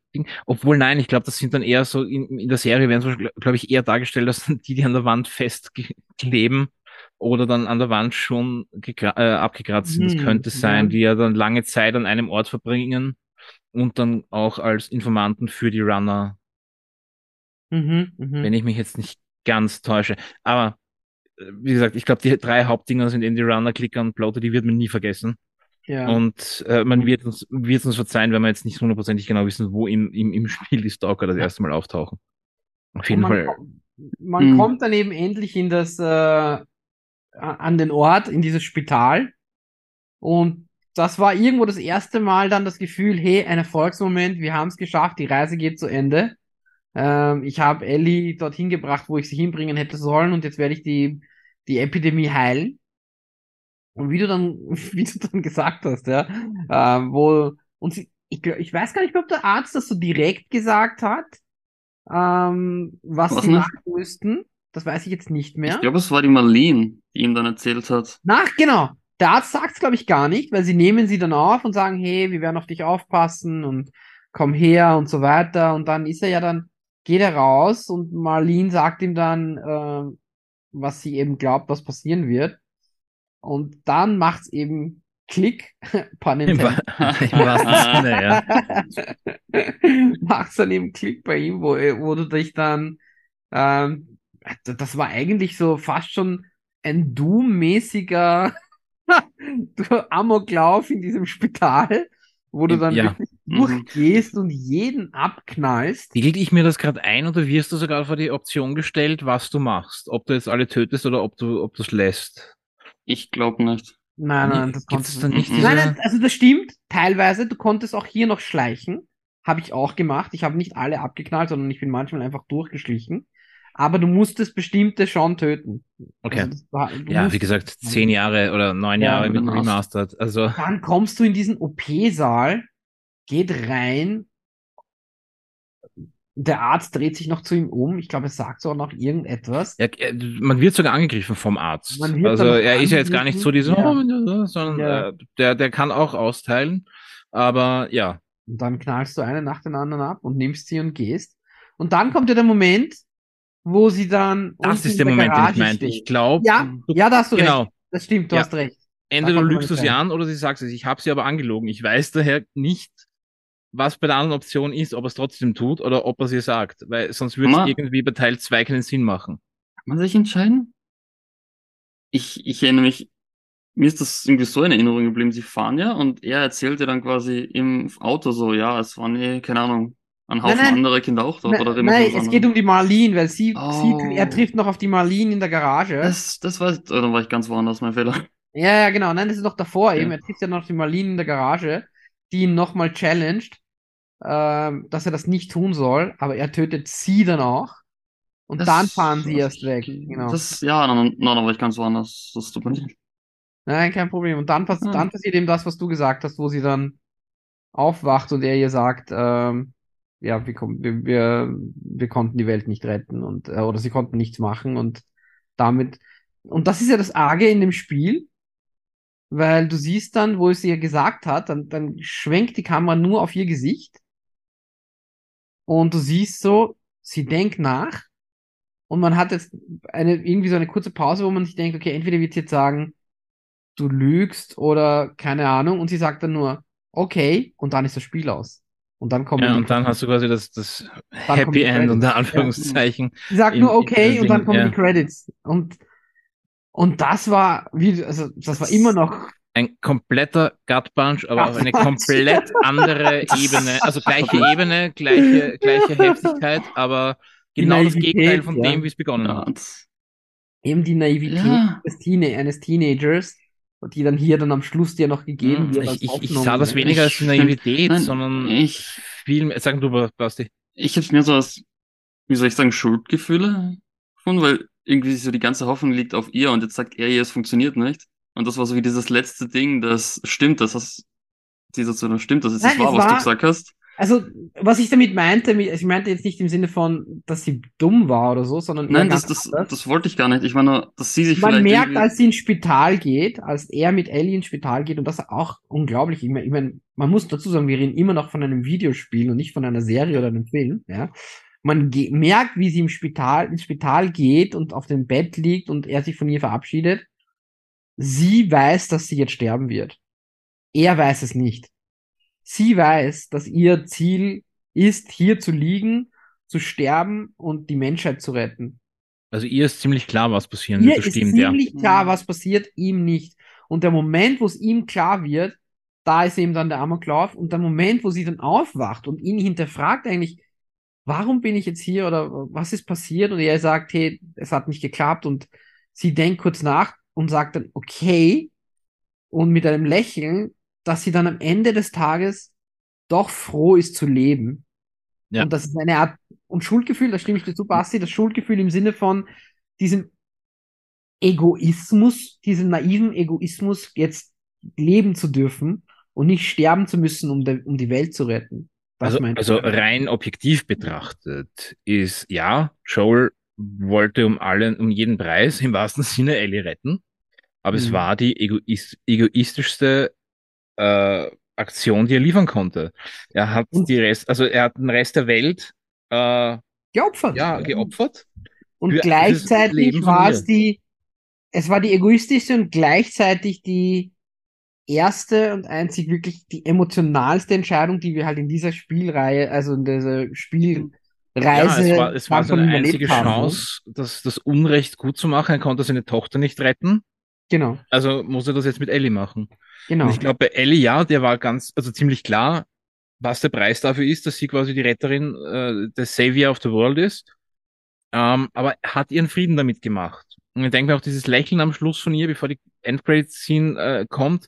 Obwohl, nein, ich glaube, das sind dann eher so in, in der Serie werden so, glaube ich, eher dargestellt, dass die, die an der Wand festkleben oder dann an der Wand schon äh, abgekratzt sind. Das Mhm, könnte sein, die ja dann lange Zeit an einem Ort verbringen und dann auch als Informanten für die Runner Mhm, mhm. wenn ich mich jetzt nicht ganz täusche. Aber äh, wie gesagt, ich glaube, die drei Hauptdinger sind eben die Runner, Clicker und Bloater, die wird man nie vergessen. Ja. Und äh, man wird uns, wird uns verzeihen, wenn wir jetzt nicht hundertprozentig genau wissen, wo im, im, im Spiel die Stalker das erste Mal auftauchen. Auf jeden man, Fall. ko- man Mhm. kommt dann eben endlich in das, äh, an den Ort, in dieses Spital. Und das war irgendwo das erste Mal dann das Gefühl, hey, ein Erfolgsmoment, wir haben es geschafft, die Reise geht zu Ende. Ähm, ich habe Ellie dorthin gebracht, wo ich sie hinbringen hätte sollen, und jetzt werde ich die, die Epidemie heilen. Und wie du dann, wie du dann gesagt hast, ja, ähm, wo, und sie, ich, ich weiß gar nicht mehr, ob der Arzt das so direkt gesagt hat, ähm, was Was sie nicht? machen müssten. Das weiß ich jetzt nicht mehr. ich glaube, es war die Marlene, die ihm dann erzählt hat. Nach, genau. Der Arzt sagt es, glaube ich, gar nicht, weil sie nehmen sie dann auf und sagen, hey, wir werden auf dich aufpassen und komm her und so weiter. Und dann ist er ja dann, geht er raus und Marlene sagt ihm dann, äh, was sie eben glaubt, was passieren wird. Und dann macht's eben Klick, pun intended. im wahrsten Sinne, ja. macht's dann eben Klick bei ihm, wo, wo du dich dann, ähm, das war eigentlich so fast schon ein Doom-mäßiger Amoklauf in diesem Spital, wo du dann ja. wirklich Mhm. durchgehst und jeden abknallst. Bilde ich mir das gerade ein oder wirst du sogar vor die Option gestellt, was du machst? Ob du jetzt alle tötest oder ob du, ob du es lässt? Ich glaube nicht. Nein, nein, das konntest dann du nicht Mhm. Nein, nein, also das stimmt, teilweise. Du konntest auch hier noch schleichen. Habe ich auch gemacht. Ich habe nicht alle abgeknallt, sondern ich bin manchmal einfach durchgeschlichen. Aber du musstest bestimmte schon töten. Okay. Also war, Ja, wie gesagt, zehn Jahre oder neun Ja, Jahre mit Remastered. Remastered. Also, Dann kommst du in diesen OP-Saal, geht rein. Der Arzt dreht sich noch zu ihm um. Ich glaube, er sagt so noch irgendetwas. ja, äh, man wird sogar angegriffen vom Arzt. Also, er ist ja jetzt gar nicht so dieser, oh, sondern Ja. äh, der, der kann auch austeilen. Aber ja, Und dann knallst du eine nach den anderen ab und nimmst sie und gehst. Und dann kommt ja der Moment, wo sie dann das ist der Moment, den ich Garage meinte. steht. Ich glaube, Ja, ja, da hast du recht. genau. Das stimmt, du Ja. hast recht. Entweder kommt lügst du sie an oder sie sagt es. Ich habe sie aber angelogen. Ich weiß daher nicht, was bei der anderen Option ist, ob er es trotzdem tut oder ob er sie sagt. Weil sonst würde es irgendwie bei Teil 2 keinen Sinn machen. Kann man sich entscheiden? Ich, ich erinnere mich, mir ist das irgendwie so in Erinnerung geblieben. Sie fahren ja und er erzählte dann quasi im Auto so, ja, es waren eh, keine Ahnung, ein Haufen Nein, nein. andere Kinder auch dort. Ne- Nein, was es geht um die Marlene, weil sie, Oh. sie, er trifft noch auf die Marlene in der Garage. Das, das war, oh, dann war ich ganz woanders, mein Fehler. Ja, ja, genau. Nein, das ist noch davor eben. Ja. Er trifft ja noch die Marlene in der Garage, die ihn nochmal challenged, ähm, dass er das nicht tun soll, aber er tötet sie dann auch. Und Das- dann fahren sie erst weg. Genau. Das, ja, dann, dann, dann war ich ganz woanders. Das tut mir leid. Nein, kein Problem. Und dann, pass Ah. dann passiert eben das, was du gesagt hast, wo sie dann aufwacht und er ihr sagt, ähm, ja, wir, wir, wir konnten die Welt nicht retten und äh, oder sie konnten nichts machen und damit und das ist ja das Arge in dem Spiel, weil du siehst dann, wo es ihr gesagt hat, dann, dann schwenkt die Kamera nur auf ihr Gesicht und du siehst so, sie denkt nach und man hat jetzt eine irgendwie so eine kurze Pause, wo man sich denkt, okay, entweder wird sie jetzt sagen, du lügst oder keine Ahnung und sie sagt dann nur, okay und dann ist das Spiel aus. Und dann kommen Ja, die und dann hast du quasi das, das Happy End unter. Anführungszeichen. Sagt in- nur okay und dann kommen ja. die Credits. Und, und das war, wie, also, das war immer noch, Ein kompletter Gut Punch, aber auf eine komplett andere Ebene. Also gleiche Ebene, gleiche, gleiche Heftigkeit, aber genau das Gegenteil von ja. dem, wie es begonnen Ja, hat. eben die Naivität Ja. des Teenie eines Teenagers, die dann hier dann am Schluss dir noch gegeben wird. Ich, ich, ich Hoffnung. sah das weniger als Ich Naivität, Nein, sondern ich- viel mehr. Sag du, Basti. ich habe mir so als, wie soll ich sagen, Schuldgefühle gefunden, weil irgendwie so die ganze Hoffnung liegt auf ihr und jetzt sagt er ihr, es funktioniert nicht. Und das war so wie dieses letzte Ding, das stimmt, das hast, dieser so, das stimmt, das ist das Nein, wahr, es was du war- gesagt hast. Also, was ich damit meinte, mit- ich meinte jetzt nicht im Sinne von, dass sie dumm war oder so, sondern Nein, das, das, das wollte ich gar nicht. Ich meine nur, dass sie sich Man vielleicht merkt, irgendwie- als sie ins Spital geht, als er mit Ellie ins Spital geht, und das ist auch unglaublich. Ich meine, ich mein, man muss dazu sagen, wir reden immer noch von einem Videospiel und nicht von einer Serie oder einem Film, ja. Man merkt, wie sie im Spital, ins Spital geht und auf dem Bett liegt und er sich von ihr verabschiedet. Sie weiß, dass sie jetzt sterben wird. Er weiß es nicht. Sie weiß, dass ihr Ziel ist, hier zu liegen, zu sterben und die Menschheit zu retten. Also ihr ist ziemlich klar, was passieren Ihr wird. Das ist stimmt, ja. ziemlich klar, Mhm. was passiert, ihm nicht. Und der Moment, wo es ihm klar wird, da ist eben dann der Amoklauf. Und der Moment, wo sie dann aufwacht und ihn hinterfragt eigentlich, warum bin ich jetzt hier oder was ist passiert? Und er sagt, hey, es hat nicht geklappt. Und sie denkt kurz nach und sagt dann, okay. Und mit einem Lächeln, dass sie dann am Ende des Tages doch froh ist zu leben. Ja. Und das ist eine Art, und Schuldgefühl, da stimme ich dir zu, Basti, das Schuldgefühl im Sinne von diesem Egoismus, diesem naiven Egoismus, jetzt leben zu dürfen und nicht sterben zu müssen, um, de, um die Welt zu retten. Das Also, also rein objektiv betrachtet ist, ja, Joel wollte um allen, um jeden Preis im wahrsten Sinne Ellie retten, aber es Mhm. war die egoist, egoistischste äh, Aktion, die er liefern konnte. Er hat Und- die Rest, also er hat den Rest der Welt äh, geopfert. ja, geopfert. Und gleichzeitig war es die, es war die egoistischste und gleichzeitig die erste und einzig wirklich die emotionalste Entscheidung, die wir halt in dieser Spielreihe, also in dieser Spielreise Ja, es war, es war seine einzige haben, ne? Chance, das, das Unrecht gut zu machen. Er konnte seine Tochter nicht retten, Genau, also muss er das jetzt mit Ellie machen. genau. Und ich glaube, bei Ellie, ja, der war ganz, also ziemlich klar, was der Preis dafür ist, dass sie quasi die Retterin, äh, der Savior of the World ist. Ähm, aber er hat ihren Frieden damit gemacht. Und ich denke mir auch, dieses Lächeln am Schluss von ihr, bevor die Endcredit-Scene äh, kommt,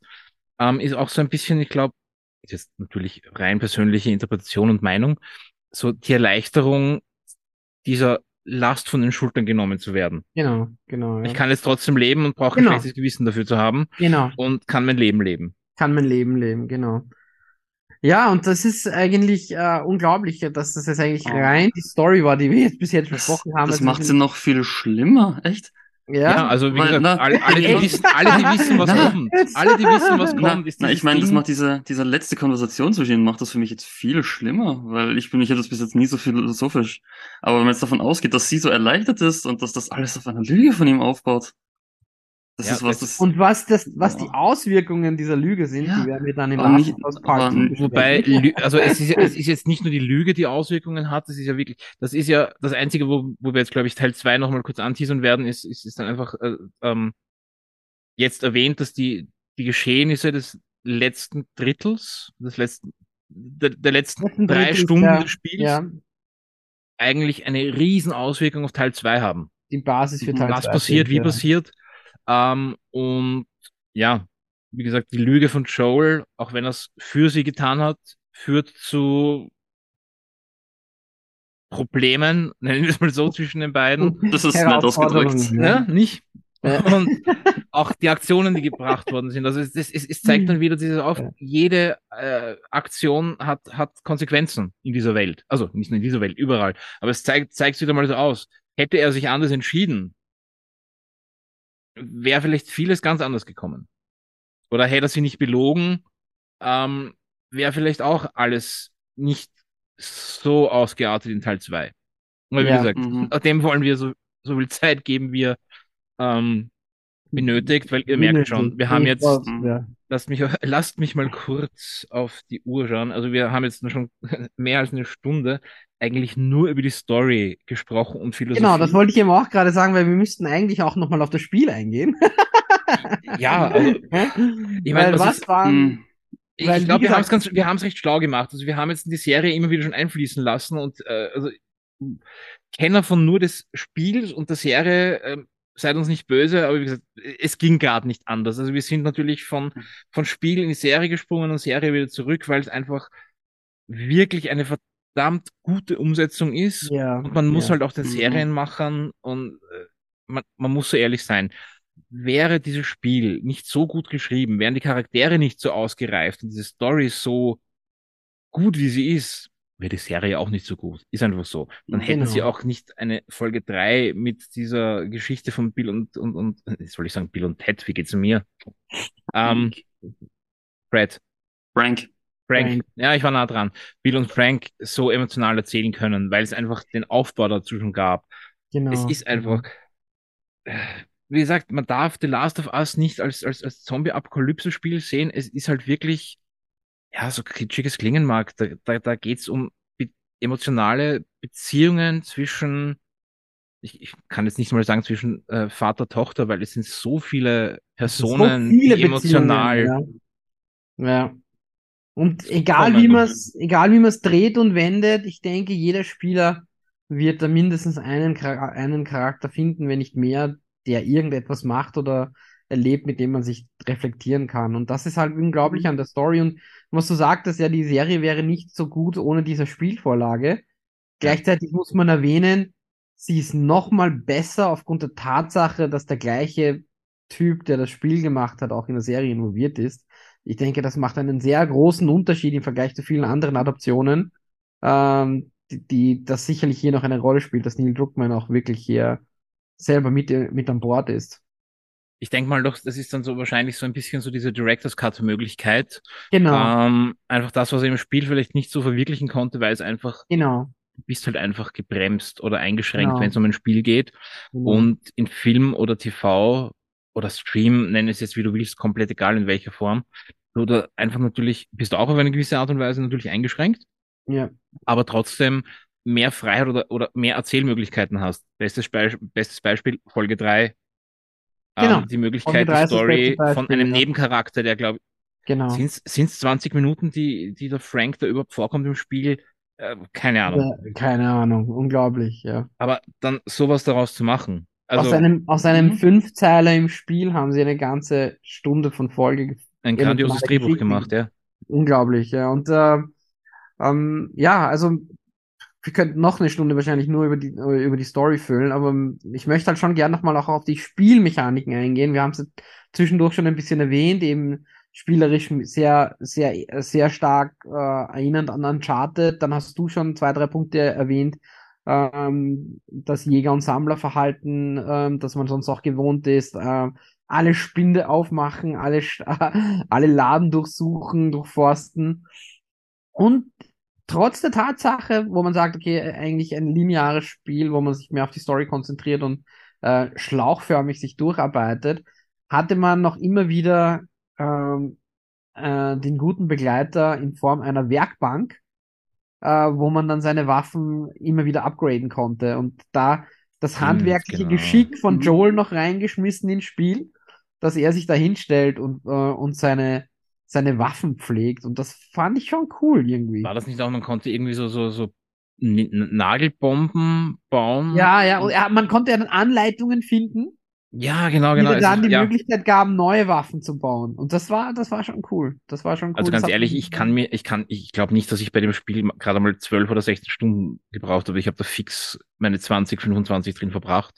ähm, ist auch so ein bisschen, ich glaube, ist jetzt natürlich rein persönliche Interpretation und Meinung, so die Erleichterung dieser Last von den Schultern genommen zu werden. Genau, genau. Ja. Ich kann jetzt trotzdem leben und brauche Genau. ein schlechtes Gewissen dafür zu haben genau. und kann mein Leben leben. Kann mein Leben leben, genau. Ja, und das ist eigentlich äh, unglaublich, dass das jetzt eigentlich Oh. rein die Story war, die wir jetzt bis jetzt Das, besprochen haben. das Also macht sie noch viel schlimmer, echt? Ja, ja, also wie gesagt, na, alle, alle, die wissen, alle, die wissen, was na, kommt. Alle, die wissen, was Na, kommt, ist na, ich meine, das macht diese, diese letzte Konversation zwischen ihnen macht das für mich jetzt viel schlimmer, weil ich bin, ich habe das bis jetzt nie so philosophisch. Aber wenn man jetzt davon ausgeht, dass sie so erleichtert ist und dass das alles auf einer Lüge von ihm aufbaut, das Ja, ist was, das- und was das, was die Boah. Auswirkungen dieser Lüge sind, Ja, die werden wir dann 2 besprechen. Wobei, also es ist, ja, es ist jetzt nicht nur die Lüge, die Auswirkungen hat, das ist ja wirklich, das ist ja das Einzige, wo, wo wir jetzt, glaube ich, Teil 2 nochmal kurz anteasern werden, ist, ist, ist dann einfach äh, ähm, jetzt erwähnt, dass die, die Geschehnisse des letzten Drittels, des letzten, der, der letzten Letzten drei Drittels, Stunden ja, des Spiels ja, eigentlich eine riesen Auswirkung auf Teil 2 haben. die Basis für Teil was zwei passiert, wie ja. passiert. Ähm, und ja, wie gesagt, die Lüge von Joel, auch wenn er es für sie getan hat, führt zu Problemen, nennen wir es mal so, zwischen den beiden. das ist nett ausgedrückt. Ja, nicht? Ja. Und auch die Aktionen, die gebracht worden sind. Also es, es, es zeigt dann wieder dieses auf, jede äh, Aktion hat, hat Konsequenzen in dieser Welt. Also nicht nur in dieser Welt, überall. Aber es zeigt, zeigt wieder mal so aus. Hätte er sich anders entschieden, wäre vielleicht vieles ganz anders gekommen. Oder hätte er sie nicht belogen, ähm, wäre vielleicht auch alles nicht so ausgeartet in Teil 2. Weil, wie Ja. gesagt, Mhm. dem wollen wir so, so viel Zeit geben, wie ähm, benötigt, weil ihr merkt schon, wir haben jetzt, Ja. lasst mich, lasst mich mal kurz auf die Uhr schauen. Also wir haben jetzt schon mehr als eine Stunde eigentlich nur über die Story gesprochen und Philosophie. Genau, das wollte ich eben auch gerade sagen, weil wir müssten eigentlich auch nochmal auf das Spiel eingehen. Ja, also, ich meine, was was ist- waren, Hm. Ich, ich glaube, wir haben es ganz, wir haben es recht schlau gemacht. Also wir haben jetzt die Serie immer wieder schon einfließen lassen und äh, also Kenner von nur des Spiels und der Serie, ähm, seid uns nicht böse, aber wie gesagt, es ging gerade nicht anders. Also wir sind natürlich von von Spiel in die Serie gesprungen und Serie wieder zurück, weil es einfach wirklich eine verdammt gute Umsetzung ist. ja, Und man muss ja. halt auch den Mhm. Serienmachern und äh, man, man muss so ehrlich sein. Wäre dieses Spiel nicht so gut geschrieben, wären die Charaktere nicht so ausgereift und diese Story so gut, wie sie ist, wäre die Serie auch nicht so gut. Ist einfach so. Dann hätten Genau. sie auch nicht eine Folge drei mit dieser Geschichte von Bill und, und, und, äh, soll ich sagen, Bill und Ted, wie geht's mir? Ähm, Fred. Frank. Frank, Frank. ja, ich war nah dran. Bill und Frank so emotional erzählen können, weil es einfach den Aufbau dazu schon gab. Genau. Es ist einfach, äh, wie gesagt, man darf The Last of Us nicht als, als, als Zombie-Apokalypse-Spiel sehen. Es ist halt wirklich, ja, so kitschig es klingen mag, da, da, da geht's um be emotionale Beziehungen zwischen, ich, ich kann jetzt nicht mal sagen zwischen äh, Vater, Tochter, weil es sind so viele Personen, so viele die emotional, ja. ja. Und egal wie man es, egal wie man es dreht und wendet, ich denke, jeder Spieler wird da mindestens einen, einen Charakter finden, wenn nicht mehr, der irgendetwas macht oder erlebt, mit dem man sich reflektieren kann. Und das ist halt unglaublich an der Story. Und was du sagtest, ja, die Serie wäre nicht so gut ohne diese Spielvorlage. Gleichzeitig muss man erwähnen, sie ist noch mal besser aufgrund der Tatsache, dass der gleiche Typ, der das Spiel gemacht hat, auch in der Serie involviert ist. Ich denke, das macht einen sehr großen Unterschied im Vergleich zu vielen anderen Adaptionen, ähm, die, die das sicherlich hier noch eine Rolle spielt, dass Neil Druckmann auch wirklich hier selber mit, mit an Bord ist. Ich denke mal doch, das ist dann so wahrscheinlich so ein bisschen so diese Director's Cut Möglichkeit. Genau, Ähm, einfach das, was er im Spiel vielleicht nicht so verwirklichen konnte, weil es einfach, genau, du bist halt einfach gebremst oder eingeschränkt, Genau. wenn es um ein Spiel geht. genau. Und in Film oder TV oder Stream, nenn es jetzt wie du willst, komplett egal in welcher Form. Oder einfach natürlich, bist du auch auf eine gewisse Art und Weise natürlich eingeschränkt, ja, aber trotzdem mehr Freiheit oder, oder mehr Erzählmöglichkeiten hast. Bestes, Beisp bestes Beispiel, Folge 3. Genau. Ähm, die Möglichkeit, die Story Beispiel, von einem ja. Nebencharakter, der glaube genau. sind es 20 Minuten, die, die der Frank da überhaupt vorkommt im Spiel? Äh, keine Ahnung. Ja, keine Ahnung, unglaublich, ja. Aber dann sowas daraus zu machen. Also aus einem, aus einem Mhm. Fünfzeiler im Spiel haben sie eine ganze Stunde von Folge ein grandioses Drehbuch Geschichte. gemacht, ja. Unglaublich, ja. Und äh, ähm, ja, also wir könnten noch eine Stunde wahrscheinlich nur über die, über die Story füllen, aber ähm, ich möchte halt schon gern nochmal auch auf die Spielmechaniken eingehen. Wir haben es zwischendurch schon ein bisschen erwähnt, eben spielerisch sehr, sehr, sehr stark äh, erinnernd an Uncharted. Dann hast du schon zwei, drei Punkte erwähnt. Ähm, das Jäger- und Sammlerverhalten, ähm, das man sonst auch gewohnt ist. Ähm, alle Spinde aufmachen, alle, alle Laden durchsuchen, durchforsten. Und trotz der Tatsache, wo man sagt, okay, eigentlich ein lineares Spiel, wo man sich mehr auf die Story konzentriert und äh, schlauchförmig sich durcharbeitet, hatte man noch immer wieder ähm, äh, den guten Begleiter in Form einer Werkbank, äh, wo man dann seine Waffen immer wieder upgraden konnte. Und da das handwerkliche genau. Geschick von Mhm. Joel noch reingeschmissen ins Spiel, dass er sich da hinstellt und, äh, und seine, seine Waffen pflegt. Und das fand ich schon cool irgendwie. War das nicht auch, man konnte irgendwie so, so, so N- Nagelbomben bauen? Ja, ja, und ja, man konnte ja dann Anleitungen finden, Ja, genau, die genau. dir Es dann die ja. Möglichkeit gaben, neue Waffen zu bauen. Und das war, das war schon cool. Das war schon cool. Also ganz ehrlich, ich kann mir, ich kann, ich glaube nicht, dass ich bei dem Spiel gerade mal 12 oder 16 Stunden gebraucht habe. Ich habe da fix meine 20, 25 drin verbracht.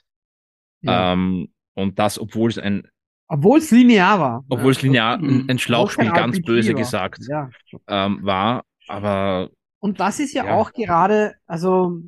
Ja. Ähm, und das, obwohl es ein Obwohl es linear war. obwohl es linear ein, ein es Schlauchspiel ganz böse war. gesagt Ja. ähm, war, aber Und das ist ja, Ja. auch gerade, also,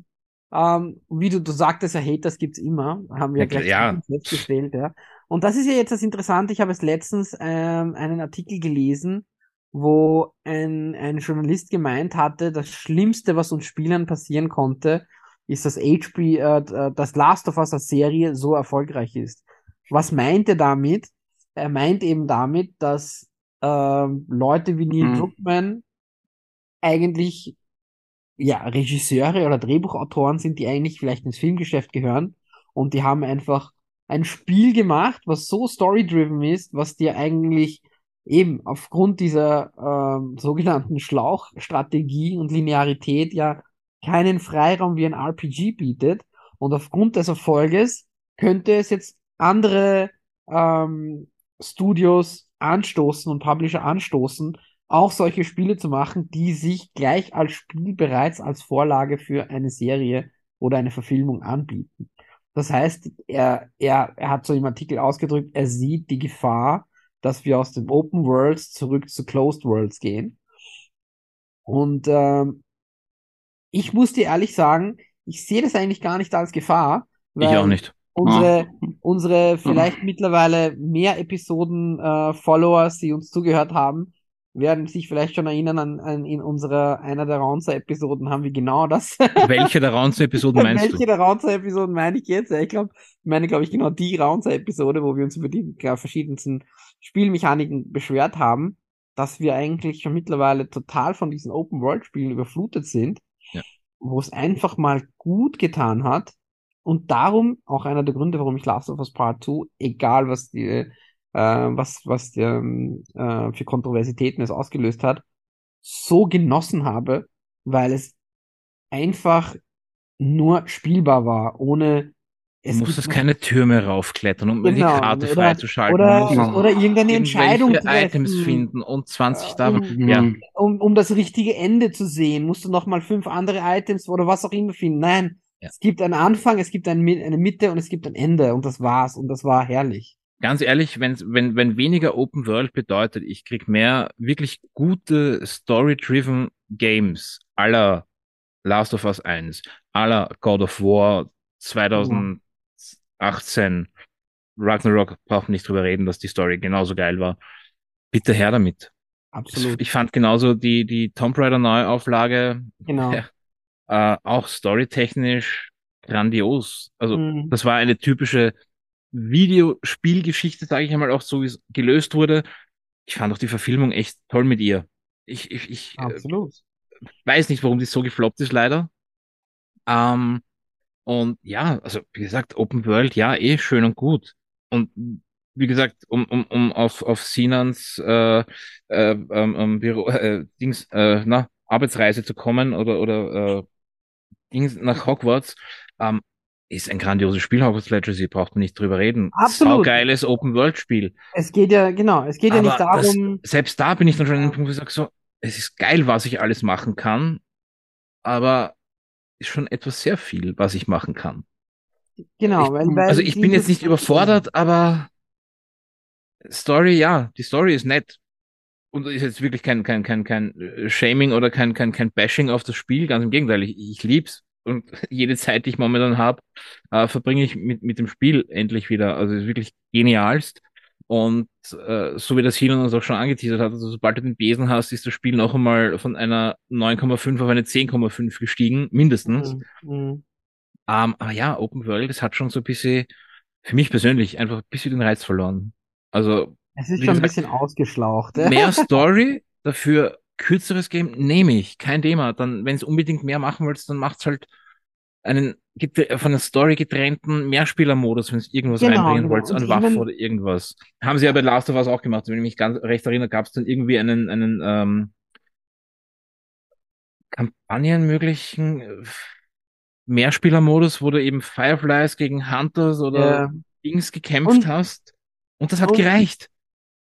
ähm, wie du, du sagtest, ja, Haters gibt's immer, haben wir Ja, gleich ja. festgestellt, ja. Und das ist ja jetzt das Interessante, ich habe es letztens ähm, einen Artikel gelesen, wo ein, ein Journalist gemeint hatte, das Schlimmste, was uns Spielern passieren konnte, ist, dass HP, äh, d- das Last of Us als Serie so erfolgreich ist. Was meint er damit? Er meint eben damit, dass ähm, Leute wie Neil Mhm. Druckmann eigentlich ja, Regisseure oder Drehbuchautoren sind, die eigentlich vielleicht ins Filmgeschäft gehören und die haben einfach ein Spiel gemacht, was so story-driven ist, was dir eigentlich eben aufgrund dieser ähm, sogenannten Schlauchstrategie und Linearität ja keinen Freiraum wie ein RPG bietet. Und aufgrund des Erfolges könnte es jetzt andere ähm, Studios anstoßen und Publisher anstoßen, auch solche Spiele zu machen, die sich gleich als Spiel bereits als Vorlage für eine Serie oder eine Verfilmung anbieten. Das heißt, er, er, er hat so im Artikel ausgedrückt, er sieht die Gefahr, dass wir aus dem Open Worlds zurück zu Closed Worlds gehen. Und ähm, ich muss dir ehrlich sagen, ich sehe das eigentlich gar nicht als Gefahr, ich auch nicht. unsere, unsere vielleicht mittlerweile mehr Episoden äh, Followers, die uns zugehört haben, werden sich vielleicht schon erinnern an, an in unserer einer der Raunzer-Episoden haben wir genau das. Welche der Raunze-Episoden meinst Welche du? der Raunzer-Episoden meine ich jetzt? Ja, ich glaube, ich meine, glaube ich, genau die Raunzer-Episode, wo wir uns über die äh, verschiedensten Spielmechaniken beschwert haben, dass wir eigentlich schon mittlerweile total von diesen Open-World-Spielen überflutet sind, Ja. wo es einfach mal gut getan hat. Und darum auch einer der Gründe, warum ich Last of Us Part 2, egal was die, äh, was, was ähm, äh, für Kontroversitäten es ausgelöst hat, so genossen habe, weil es einfach nur spielbar war, ohne Du es musstest gibt- keine Türme raufklettern, um Genau, die Karte oder- freizuschalten. oder, Du musst oder irgendeine Entscheidung irgendwelche treffen. Items finden und 20 Äh, davon. um- Ja, Mhm. um, um das richtige Ende zu sehen, musst du noch mal fünf andere Items oder was auch immer finden. Nein, Ja. es gibt einen Anfang, es gibt ein, Mi- eine Mitte und es gibt ein Ende und das war's und das war herrlich. Ganz ehrlich, wenn, wenn, wenn weniger Open World bedeutet, ich krieg mehr wirklich gute Story-driven Games aller Last of Us 1, aller God of War 2018, Ragnarok braucht nicht drüber reden, dass die Story genauso geil war. Bitte her damit. Absolut. Ich fand genauso die, die Tomb Raider Neuauflage Genau. Äh, auch storytechnisch grandios. Also Mhm. das war eine typische Videospielgeschichte, sage ich einmal, auch so wie es gelöst wurde. Ich fand auch die Verfilmung echt toll mit ihr. Ich, ich, ich äh, Absolut. weiß nicht, warum die so gefloppt ist, leider. Ähm, und ja, also wie gesagt, Open World, ja, eh schön und gut. Und wie gesagt, um, um, um auf, auf Sinans äh, äh, ähm, ähm, Büro, äh, Dings, äh, na, Arbeitsreise zu kommen oder, oder äh, Dings nach Hogwarts, ähm, ist ein grandioses Spiel, Hogwarts Legacy, braucht man nicht drüber reden. Absolut. geiles Open World Spiel. Es geht ja, genau, es geht ja nicht Aber das, darum, selbst da bin ich dann schon an dem Punkt, wo ich sage, so, es ist geil, was ich alles machen kann, aber ist schon etwas sehr viel, was ich machen kann. genau, ich, weil, weil also ich bin jetzt nicht überfordert, aber Story, ja, die Story ist nett. Und ist jetzt wirklich kein, kein, kein, kein äh, Shaming oder kein, kein, kein Bashing auf das Spiel, ganz im Gegenteil, ich, ich lieb's. Und jede Zeit, die ich momentan habe, äh, verbringe ich mit, mit dem Spiel endlich wieder. Also es ist wirklich genialst. Und äh, so wie das Hilan uns auch schon angeteasert hat, also sobald du den Besen hast, ist das Spiel noch einmal von einer 9,5 auf eine 10,5 gestiegen, mindestens. Mhm. Mhm. Ähm, aber ja, Open World, das hat schon so ein bisschen, für mich persönlich, einfach ein bisschen den Reiz verloren. Also Es ist schon ein gesagt, bisschen ausgeschlaucht. mehr Story, dafür kürzeres Game, nehme ich, kein Thema. Dann, wenn es unbedingt mehr machen willst, dann macht's halt einen von der Story getrennten Mehrspielermodus, wenn es irgendwas Genau, reinbringen genau. wollt, an Waffen oder irgendwas. Haben sie ja bei Last of Us auch gemacht. Wenn ich mich ganz recht erinnere, gab es dann irgendwie einen, einen ähm, kampagnenmöglichen äh, Mehrspielermodus, wo du eben Fireflies gegen Hunters oder Ja. Dings gekämpft Und- hast. Und das hat und- gereicht.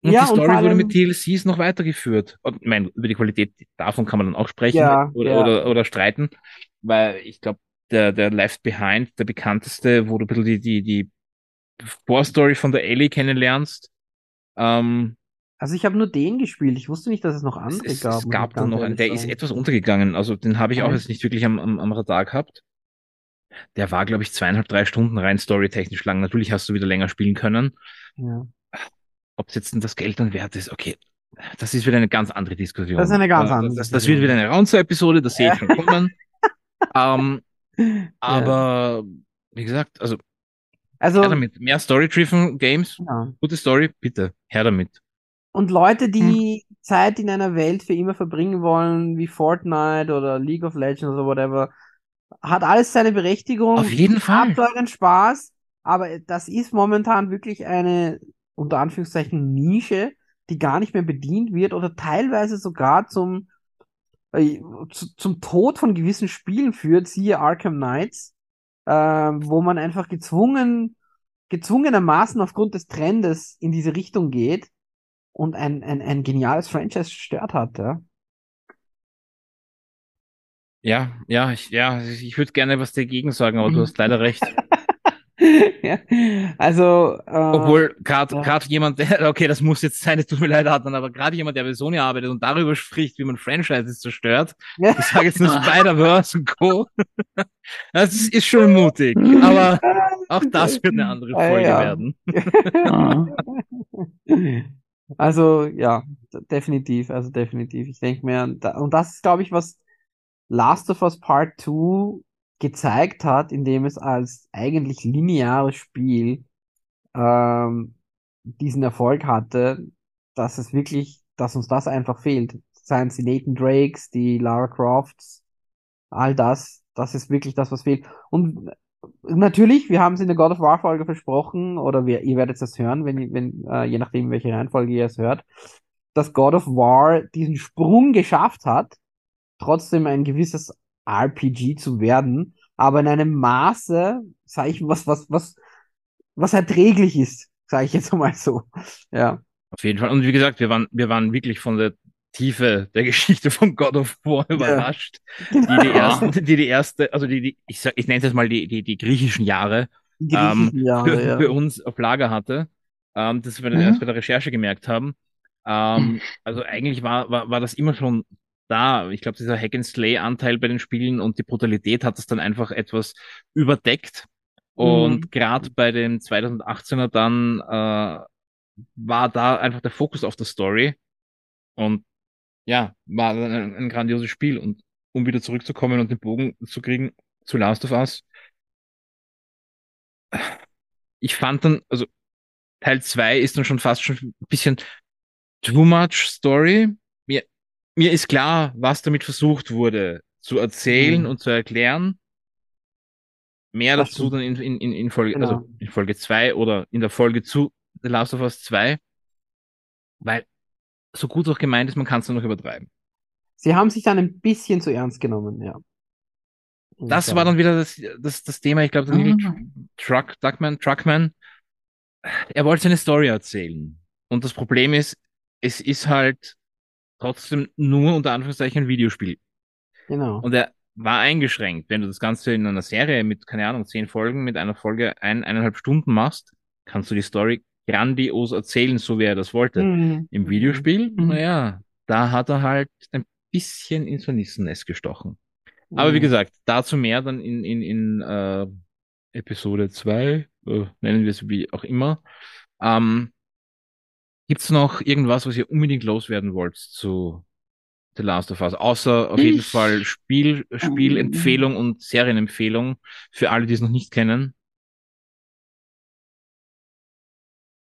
Und Ja, die Story vor wurde allem- mit DLCs noch weitergeführt. Und ich meine, über die Qualität davon kann man dann auch sprechen Ja, oder, ja. oder, oder streiten, weil ich glaube, der, der Left Behind, der bekannteste, wo du ein bisschen die, die, die Vorstory von der Ellie kennenlernst, Ähm, Also ich habe nur den gespielt. Ich wusste nicht, dass es noch andere es, gab. es gab dann noch einen, der ist etwas untergegangen. Also den habe ich auch Okay. jetzt nicht wirklich am, am, am Radar gehabt. Der war, glaube ich, zweieinhalb, drei Stunden rein storytechnisch lang. Natürlich hast du wieder länger spielen können. Ja. Ob es jetzt das Geld dann wert ist, okay. Das ist wieder eine ganz andere Diskussion. Das ist eine ganz andere Das, das wird wieder eine Raunzer-Episode, das sehe ich schon kommen. ähm, aber wie gesagt, also Also, her damit. Mehr Story-driven Games, ja. gute Story, bitte, her damit. Und Leute, die Zeit in einer Welt für immer verbringen wollen, wie Fortnite oder League of Legends oder whatever, hat alles seine Berechtigung. Auf jeden Fall. Habt euren Spaß, aber das ist momentan wirklich eine, unter Anführungszeichen, Nische, die gar nicht mehr bedient wird oder teilweise sogar zum, äh, zu, zum Tod von gewissen Spielen führt, siehe Arkham Knights, äh, wo man einfach gezwungen, gezwungenermaßen aufgrund des Trendes in diese Richtung geht und ein, ein, ein geniales Franchise zerstört hat, ja. Ja, ja, ich, ja, ich würde gerne was dagegen sagen, aber du hast leider recht. ja. Also, äh, Obwohl gerade ja. gerade jemand, der, okay, das muss jetzt sein, es tut mir leid, Adnan, aber gerade jemand, der bei Sony arbeitet und darüber spricht, wie man Franchises zerstört, ja. ich sage jetzt nur Spider-Verse und Co. Das ist, ist schon mutig, aber auch das wird eine andere Ah, Folge ja. werden. Also, ja, definitiv, also definitiv. Ich denke mir, und das ist, glaube ich, was Last of Us Part 2 gezeigt hat, indem es als eigentlich lineares Spiel ähm, diesen Erfolg hatte, dass es wirklich, dass uns das einfach fehlt. Seien es die Nathan Drakes, die Lara Crofts, all das, das ist wirklich das, was fehlt. Und natürlich, wir haben es in der God of War Folge versprochen, oder wir, ihr werdet das hören, wenn, wenn äh, je nachdem, welche Reihenfolge ihr es hört, dass God of War diesen Sprung geschafft hat, trotzdem ein gewisses RPG zu werden, aber in einem Maße, sage ich, was, was, was, was erträglich ist, sage ich jetzt mal so. Ja. Auf jeden Fall. Und wie gesagt, wir waren, wir waren wirklich von der Tiefe der Geschichte von God of War überrascht. Die die Ja. ersten, die die erste, also die, die ich sag, ich nenne es jetzt mal die, die, die griechischen Jahre Die ähm, Jahre, für, ja. für uns auf Lager hatte, ähm, das wir Mhm. erst bei der Recherche gemerkt haben. Ähm, also eigentlich war, war, war das immer schon da. Ich glaube, dieser Hack-and-Slay-Anteil bei den Spielen und die Brutalität hat das dann einfach etwas überdeckt. Und Mhm. gerade bei dem 2018er dann äh, war da einfach der Fokus auf der Story. Und ja, war dann ein, ein grandioses Spiel. Und um wieder zurückzukommen und den Bogen zu kriegen zu Last of Us, ich fand dann, also Teil 2 ist dann schon fast schon ein bisschen too much Story. Mir, ist klar, was damit versucht wurde zu erzählen Mhm. und zu erklären. Mehr Das dazu dann in, in, in, in Folge, Genau. also in Folge 2 oder in der Folge zu The Last of Us 2. Weil so gut auch gemeint ist, man kann es nur noch übertreiben. Sie haben sich dann ein bisschen zu ernst genommen, ja. Das war dann wieder das, das, das Thema, ich glaube, der Neil Truck, Duckman, Truckman, er wollte seine Story erzählen. Und das Problem ist, es ist halt trotzdem nur unter Anführungszeichen ein Videospiel. Genau. Und er war eingeschränkt. Wenn du das Ganze in einer Serie mit, keine Ahnung, zehn Folgen, mit einer Folge ein, eineinhalb Stunden machst, kannst du die Story grandios erzählen, so wie er das wollte. Mhm. Im Videospiel, Mhm. naja, da hat er halt ein bisschen ins Hornissennest gestochen. Aber wie Mhm. gesagt, dazu mehr dann in, in, in äh, Episode 2, äh, nennen wir es wie auch immer. Ähm, gibt's noch irgendwas, was ihr unbedingt loswerden wollt zu The Last of Us? Außer auf jeden Ich- Fall Spiel, Spielempfehlung und Serienempfehlung für alle, die es noch nicht kennen.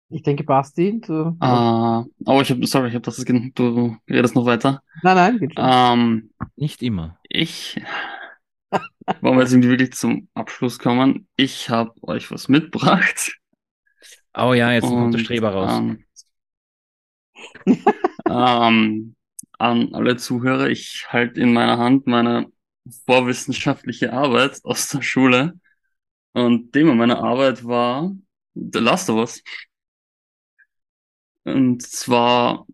Ich denke, Basti, du. Ah, oh, ich habe, sorry, ich habe das, gen- du redest noch weiter. Nein, nein, geht schon. Ähm, Nicht immer. ich, wollen wir jetzt irgendwie wirklich zum Abschluss kommen? Ich habe euch was mitgebracht. Oh ja, jetzt kommt der Streber raus. Ähm, ähm, an alle Zuhörer, ich halte in meiner Hand meine vorwissenschaftliche Arbeit aus der Schule. Und Thema meiner Arbeit war The Last of Us. Und zwar,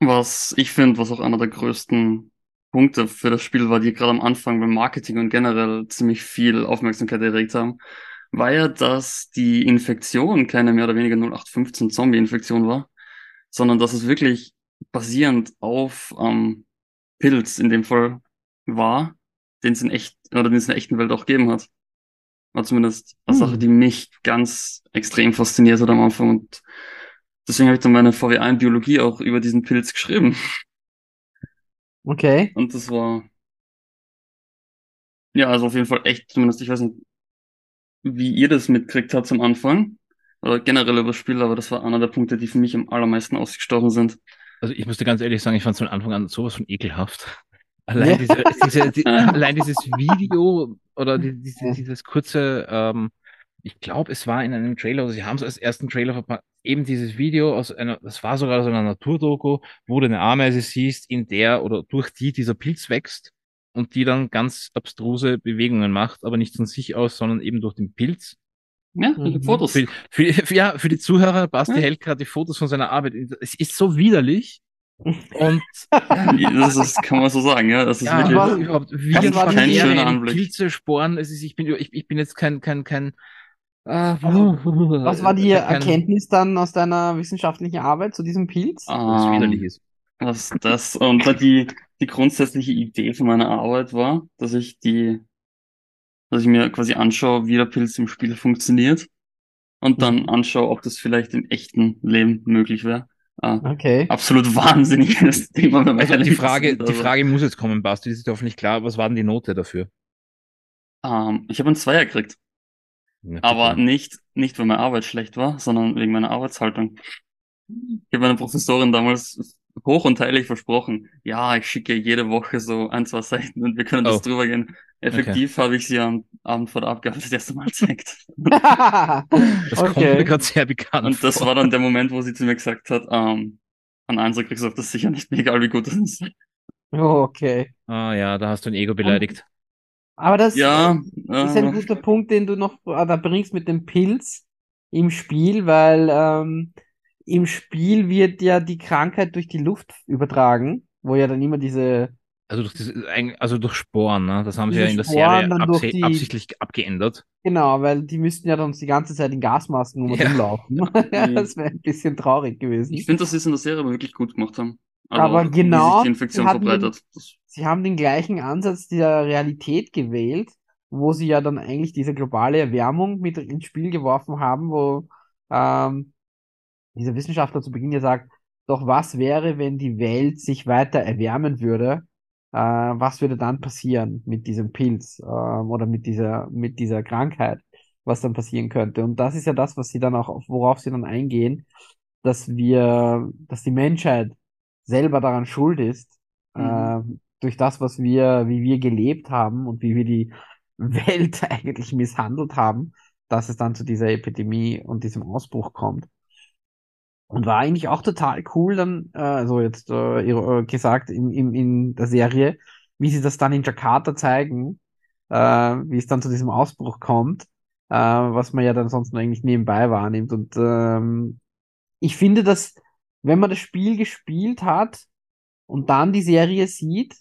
was ich finde, was auch einer der größten Punkte für das Spiel war, die gerade am Anfang beim Marketing und generell ziemlich viel Aufmerksamkeit erregt haben, war ja, dass die Infektion keine mehr oder weniger 0815 Zombie-Infektion war, sondern dass es wirklich basierend auf ähm, Pilz in dem Fall war, den es in echt oder den es in der echten Welt auch gegeben hat. War zumindest eine Hm. Sache, die mich ganz extrem fasziniert hat am Anfang und deswegen habe ich dann meine VWA in Biologie auch über diesen Pilz geschrieben Okay. und das war ja also auf jeden Fall echt zumindest ich weiß nicht wie ihr das mitkriegt habt am Anfang oder generell über das Spiel, aber das war einer der Punkte, die für mich am allermeisten ausgestochen sind. Also ich musste ganz ehrlich sagen, ich fand es von Anfang an sowas von ekelhaft. Allein, diese, diese, die, allein dieses Video oder die, diese, dieses kurze, ähm, ich glaube, es war in einem Trailer, oder sie haben es als ersten Trailer verpackt, eben dieses Video aus einer, das war sogar aus einer Naturdoku, wo du eine Ameise siehst, in der oder durch die dieser Pilz wächst und die dann ganz abstruse Bewegungen macht, aber nicht von sich aus, sondern eben durch den Pilz. Ja, Mhm. Fotos. Für, für, ja, für die Zuhörer, Basti Ja. hält gerade die Fotos von seiner Arbeit. Es ist so widerlich. Und Das ist, kann man so sagen, ja. Das ist ja, wirklich. was- überhaupt was Viren, war kein schöner Anblick. Pilze, Sporen. Es ist, ich bin, ich, ich bin jetzt kein, kein, kein. Äh, Was war die kein, Erkenntnis dann aus deiner wissenschaftlichen Arbeit zu diesem Pilz? Was Ähm, widerlich ist. was das und da die, die grundsätzliche Idee von meiner Arbeit war, dass ich die, dass ich mir quasi anschaue, wie der Pilz im Spiel funktioniert und dann Mhm. anschaue, ob das vielleicht im echten Leben möglich wäre. Äh, Okay. absolut wahnsinniges Thema, wenn man Also die Frage, ist, die aber, Frage muss jetzt kommen, Basti, das ist hoffentlich klar. Was war denn die Note dafür? Ähm, ich habe einen Zweier gekriegt, Na, aber nicht, nicht, weil meine Arbeit schlecht war, sondern wegen meiner Arbeitshaltung. Ich habe meiner Professorin damals hoch und heilig versprochen, ja, ich schicke jede Woche so ein, zwei Seiten und wir können das Oh. drüber gehen. Effektiv habe ich sie am Abend vor der Abgabe das erste Mal gezeigt. Das kommt mir okay. gerade sehr bekannt Und das vor. war dann der Moment, wo sie zu mir gesagt hat, ähm, an Einser kriegst du auf das sicher nicht, mir egal wie gut das ist. Oh, okay. Ah ja, da hast du ein Ego beleidigt. Aber das Ja, ist ein äh, guter Punkt, den du noch äh, da bringst mit dem Pilz im Spiel, weil ähm, im Spiel wird ja die Krankheit durch die Luft übertragen, wo ja dann immer diese, Also durch diese, ein- also durch Sporen, ne? Das haben sie ja in der Sporen Serie absi die- absichtlich abgeändert. genau, weil die müssten ja dann die ganze Zeit in Gasmasken um Ja. rumlaufen. Das wäre ein bisschen traurig gewesen. ich finde, dass sie es in der Serie aber wirklich gut gemacht haben. Also, Aber wie genau, sich die Infektion sie hatten den- verbreitet. Das, Sie haben den gleichen Ansatz der Realität gewählt, wo sie ja dann eigentlich diese globale Erwärmung mit ins Spiel geworfen haben, wo ähm, dieser Wissenschaftler zu Beginn ja sagt, doch was wäre, wenn die Welt sich weiter erwärmen würde? Äh, was würde dann passieren mit diesem Pilz ähm, oder mit dieser, mit dieser Krankheit? Was dann passieren könnte? Und das ist ja das, was sie dann auch, worauf sie dann eingehen, dass wir, dass die Menschheit selber daran schuld ist, Mhm. ähm, durch das, was wir, wie wir gelebt haben und wie wir die Welt eigentlich misshandelt haben, dass es dann zu dieser Epidemie und diesem Ausbruch kommt. Und war eigentlich auch total cool dann, äh, also jetzt äh, äh, gesagt in, in, in der Serie, wie sie das dann in Jakarta zeigen, äh, wie es dann zu diesem Ausbruch kommt, äh, was man ja dann sonst nur eigentlich nebenbei wahrnimmt. Und ähm, ich finde, dass wenn man das Spiel gespielt hat und dann die Serie sieht,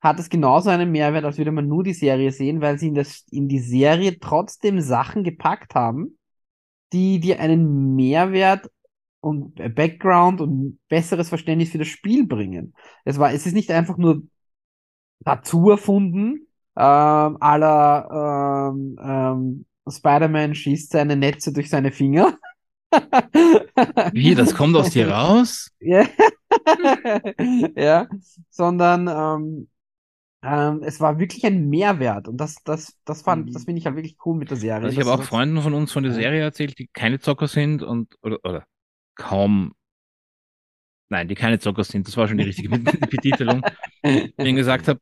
hat es genauso einen Mehrwert, als würde man nur die Serie sehen, weil sie in, das, in die Serie trotzdem Sachen gepackt haben, die dir einen Mehrwert und Background und besseres Verständnis für das Spiel bringen. Es war, es ist nicht einfach nur dazu erfunden, ähm, la ähm, ähm, Spider-Man schießt seine Netze durch seine Finger. Wie, das kommt aus dir raus? Ja, ja, sondern ähm, ähm, es war wirklich ein Mehrwert und das, das, das fand, Mhm. das finde ich halt wirklich cool mit der Serie. Also ich habe auch Freunden von uns von der. Serie erzählt, die keine Zocker sind und oder, oder kaum, nein, die keine Zocker sind. Das war schon die richtige Betitelung. Ich ihnen gesagt habe,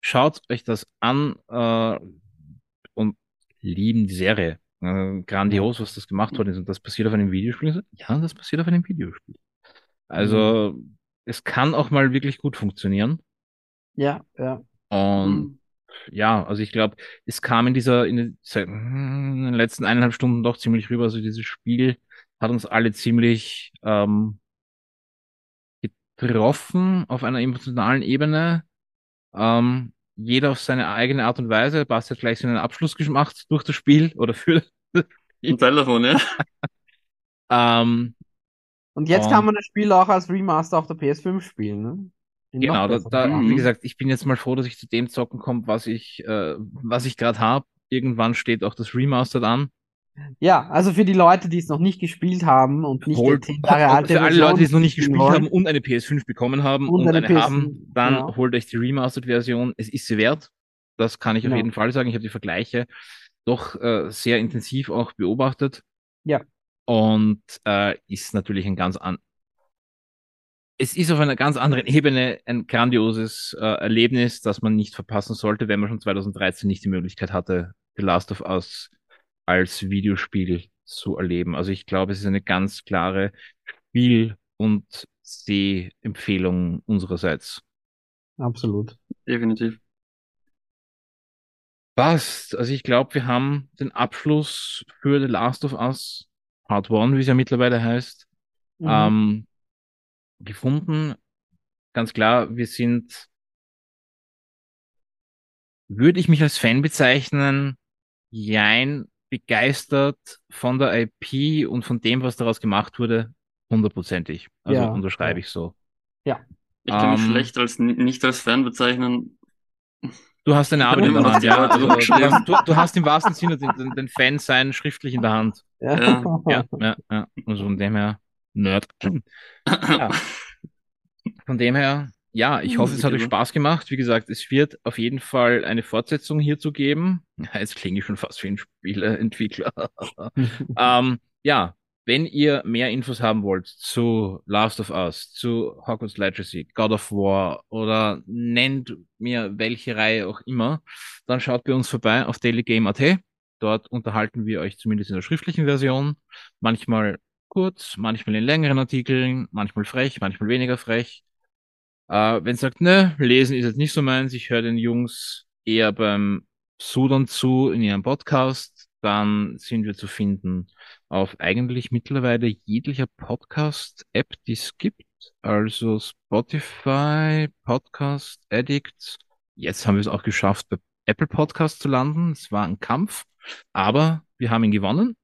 schaut euch das an äh, und lieben die Serie. Äh, grandios, was das gemacht worden ist. Und das passiert auf einem Videospiel. So, Ja, das passiert auf einem Videospiel. Also es kann auch mal wirklich gut funktionieren. Ja, ja. Und ja, also ich glaube, es kam in dieser, in den, seit- in den letzten eineinhalb Stunden doch ziemlich rüber. Also dieses Spiel hat uns alle ziemlich ähm, getroffen auf einer emotionalen Ebene. Ähm, jeder auf seine eigene Art und Weise. Basti hat gleich so einen Abschluss gemacht durch das Spiel oder für das Ein Teil davon, ja. Ähm, Und jetzt Und- kann man das Spiel auch als Remaster auf der PS5 spielen, ne? In genau, da, da, wie gesagt, ich bin jetzt mal froh, dass ich zu dem zocken komme, was ich, äh, was ich gerade habe. Irgendwann steht auch das Remastered an. Ja, also für die Leute, die es noch nicht gespielt haben und nicht Holt, die 10 Jahre alte für alle Leute, die es noch nicht gespielt wollen. haben und eine PS5 bekommen haben Und und, eine eine PS5, haben, dann genau. holt euch die Remastered-Version. Es ist sie wert. Das kann ich auf Genau. jeden Fall sagen. Ich habe die Vergleiche doch äh, sehr intensiv auch beobachtet. Ja. Und äh, ist natürlich ein ganz an. Es ist auf einer ganz anderen Ebene ein grandioses äh, Erlebnis, das man nicht verpassen sollte, wenn man schon 2013 nicht die Möglichkeit hatte, The Last of Us als Videospiel zu erleben. Also ich glaube, es ist eine ganz klare Spiel- und Sehempfehlung unsererseits. Absolut. Definitiv. Passt. Also ich glaube, wir haben den Abschluss für The Last of Us Part 1, wie es ja mittlerweile heißt, Mhm. ähm, gefunden. Ganz klar, wir sind, würde ich mich als Fan bezeichnen, jein, begeistert von der IP und von dem, was daraus gemacht wurde, hundertprozentig. Also Ja, unterschreibe ja. ich so. Ich kann mich Ähm, schlecht als nicht als Fan bezeichnen. Du hast deine Arbeit in der Hand, ja. Also, du, du hast im wahrsten Sinne den, den, den Fan sein schriftlich in der Hand. Ja. Ja, ja, ja. Also von dem her, Nerd. Ja. Von dem her, ja, ich hoffe, es hat euch Spaß gemacht. Wie gesagt, es wird auf jeden Fall eine Fortsetzung hierzu geben. Jetzt klinge ich schon fast wie ein Spieleentwickler. ähm, ja, wenn ihr mehr Infos haben wollt zu Last of Us, zu Hogwarts Legacy, God of War oder nennt mir welche Reihe auch immer, dann schaut bei uns vorbei auf dailygame.at. Dort unterhalten wir euch zumindest in der schriftlichen Version. Manchmal kurz, manchmal in längeren Artikeln, manchmal frech, manchmal weniger frech. Äh, wenn sagt, ne, lesen ist jetzt nicht so meins, ich höre den Jungs eher beim Sudan zu in ihrem Podcast, dann sind wir zu finden auf eigentlich mittlerweile jeglicher Podcast-App, die es gibt. Also Spotify, Podcast Addict. Jetzt haben wir es auch geschafft, bei Apple Podcast zu landen. Es war ein Kampf, aber wir haben ihn gewonnen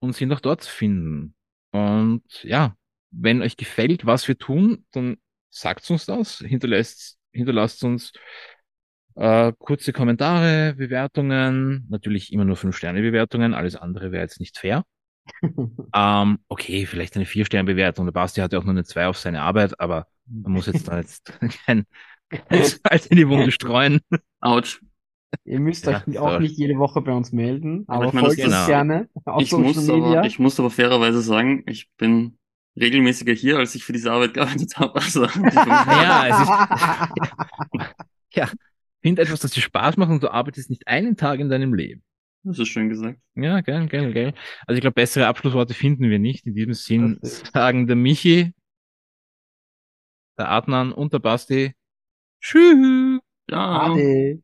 und sind auch dort zu finden. Und ja, wenn euch gefällt, was wir tun, dann sagt uns das, hinterlasst, hinterlasst uns äh, kurze Kommentare, Bewertungen, natürlich immer nur 5-Sterne-Bewertungen, alles andere wäre jetzt nicht fair. Ähm, okay, vielleicht eine 4-Sterne-Bewertung. Der Basti hat ja auch nur eine 2 auf seine Arbeit, aber man muss jetzt da jetzt kein, kein Salz in die Wunde streuen. Autsch. Ihr müsst Ja, euch auch nicht jede Woche bei uns melden, Aber aber ich meine, das folgt uns ist- gerne auf Ich Social muss, Media. aber, ich muss aber fairerweise sagen, ich bin regelmäßiger hier, als ich für diese Arbeit gearbeitet habe. Also, Ja, es ist, ja, find etwas, das dir Spaß macht und du arbeitest nicht einen Tag in deinem Leben. das ist schön gesagt. Ja, geil, geil, geil. Also ich glaube, bessere Abschlussworte finden wir nicht. In diesem Sinn sagen der Michi, der Adnan und der Basti Tschüss. Ja. Ade.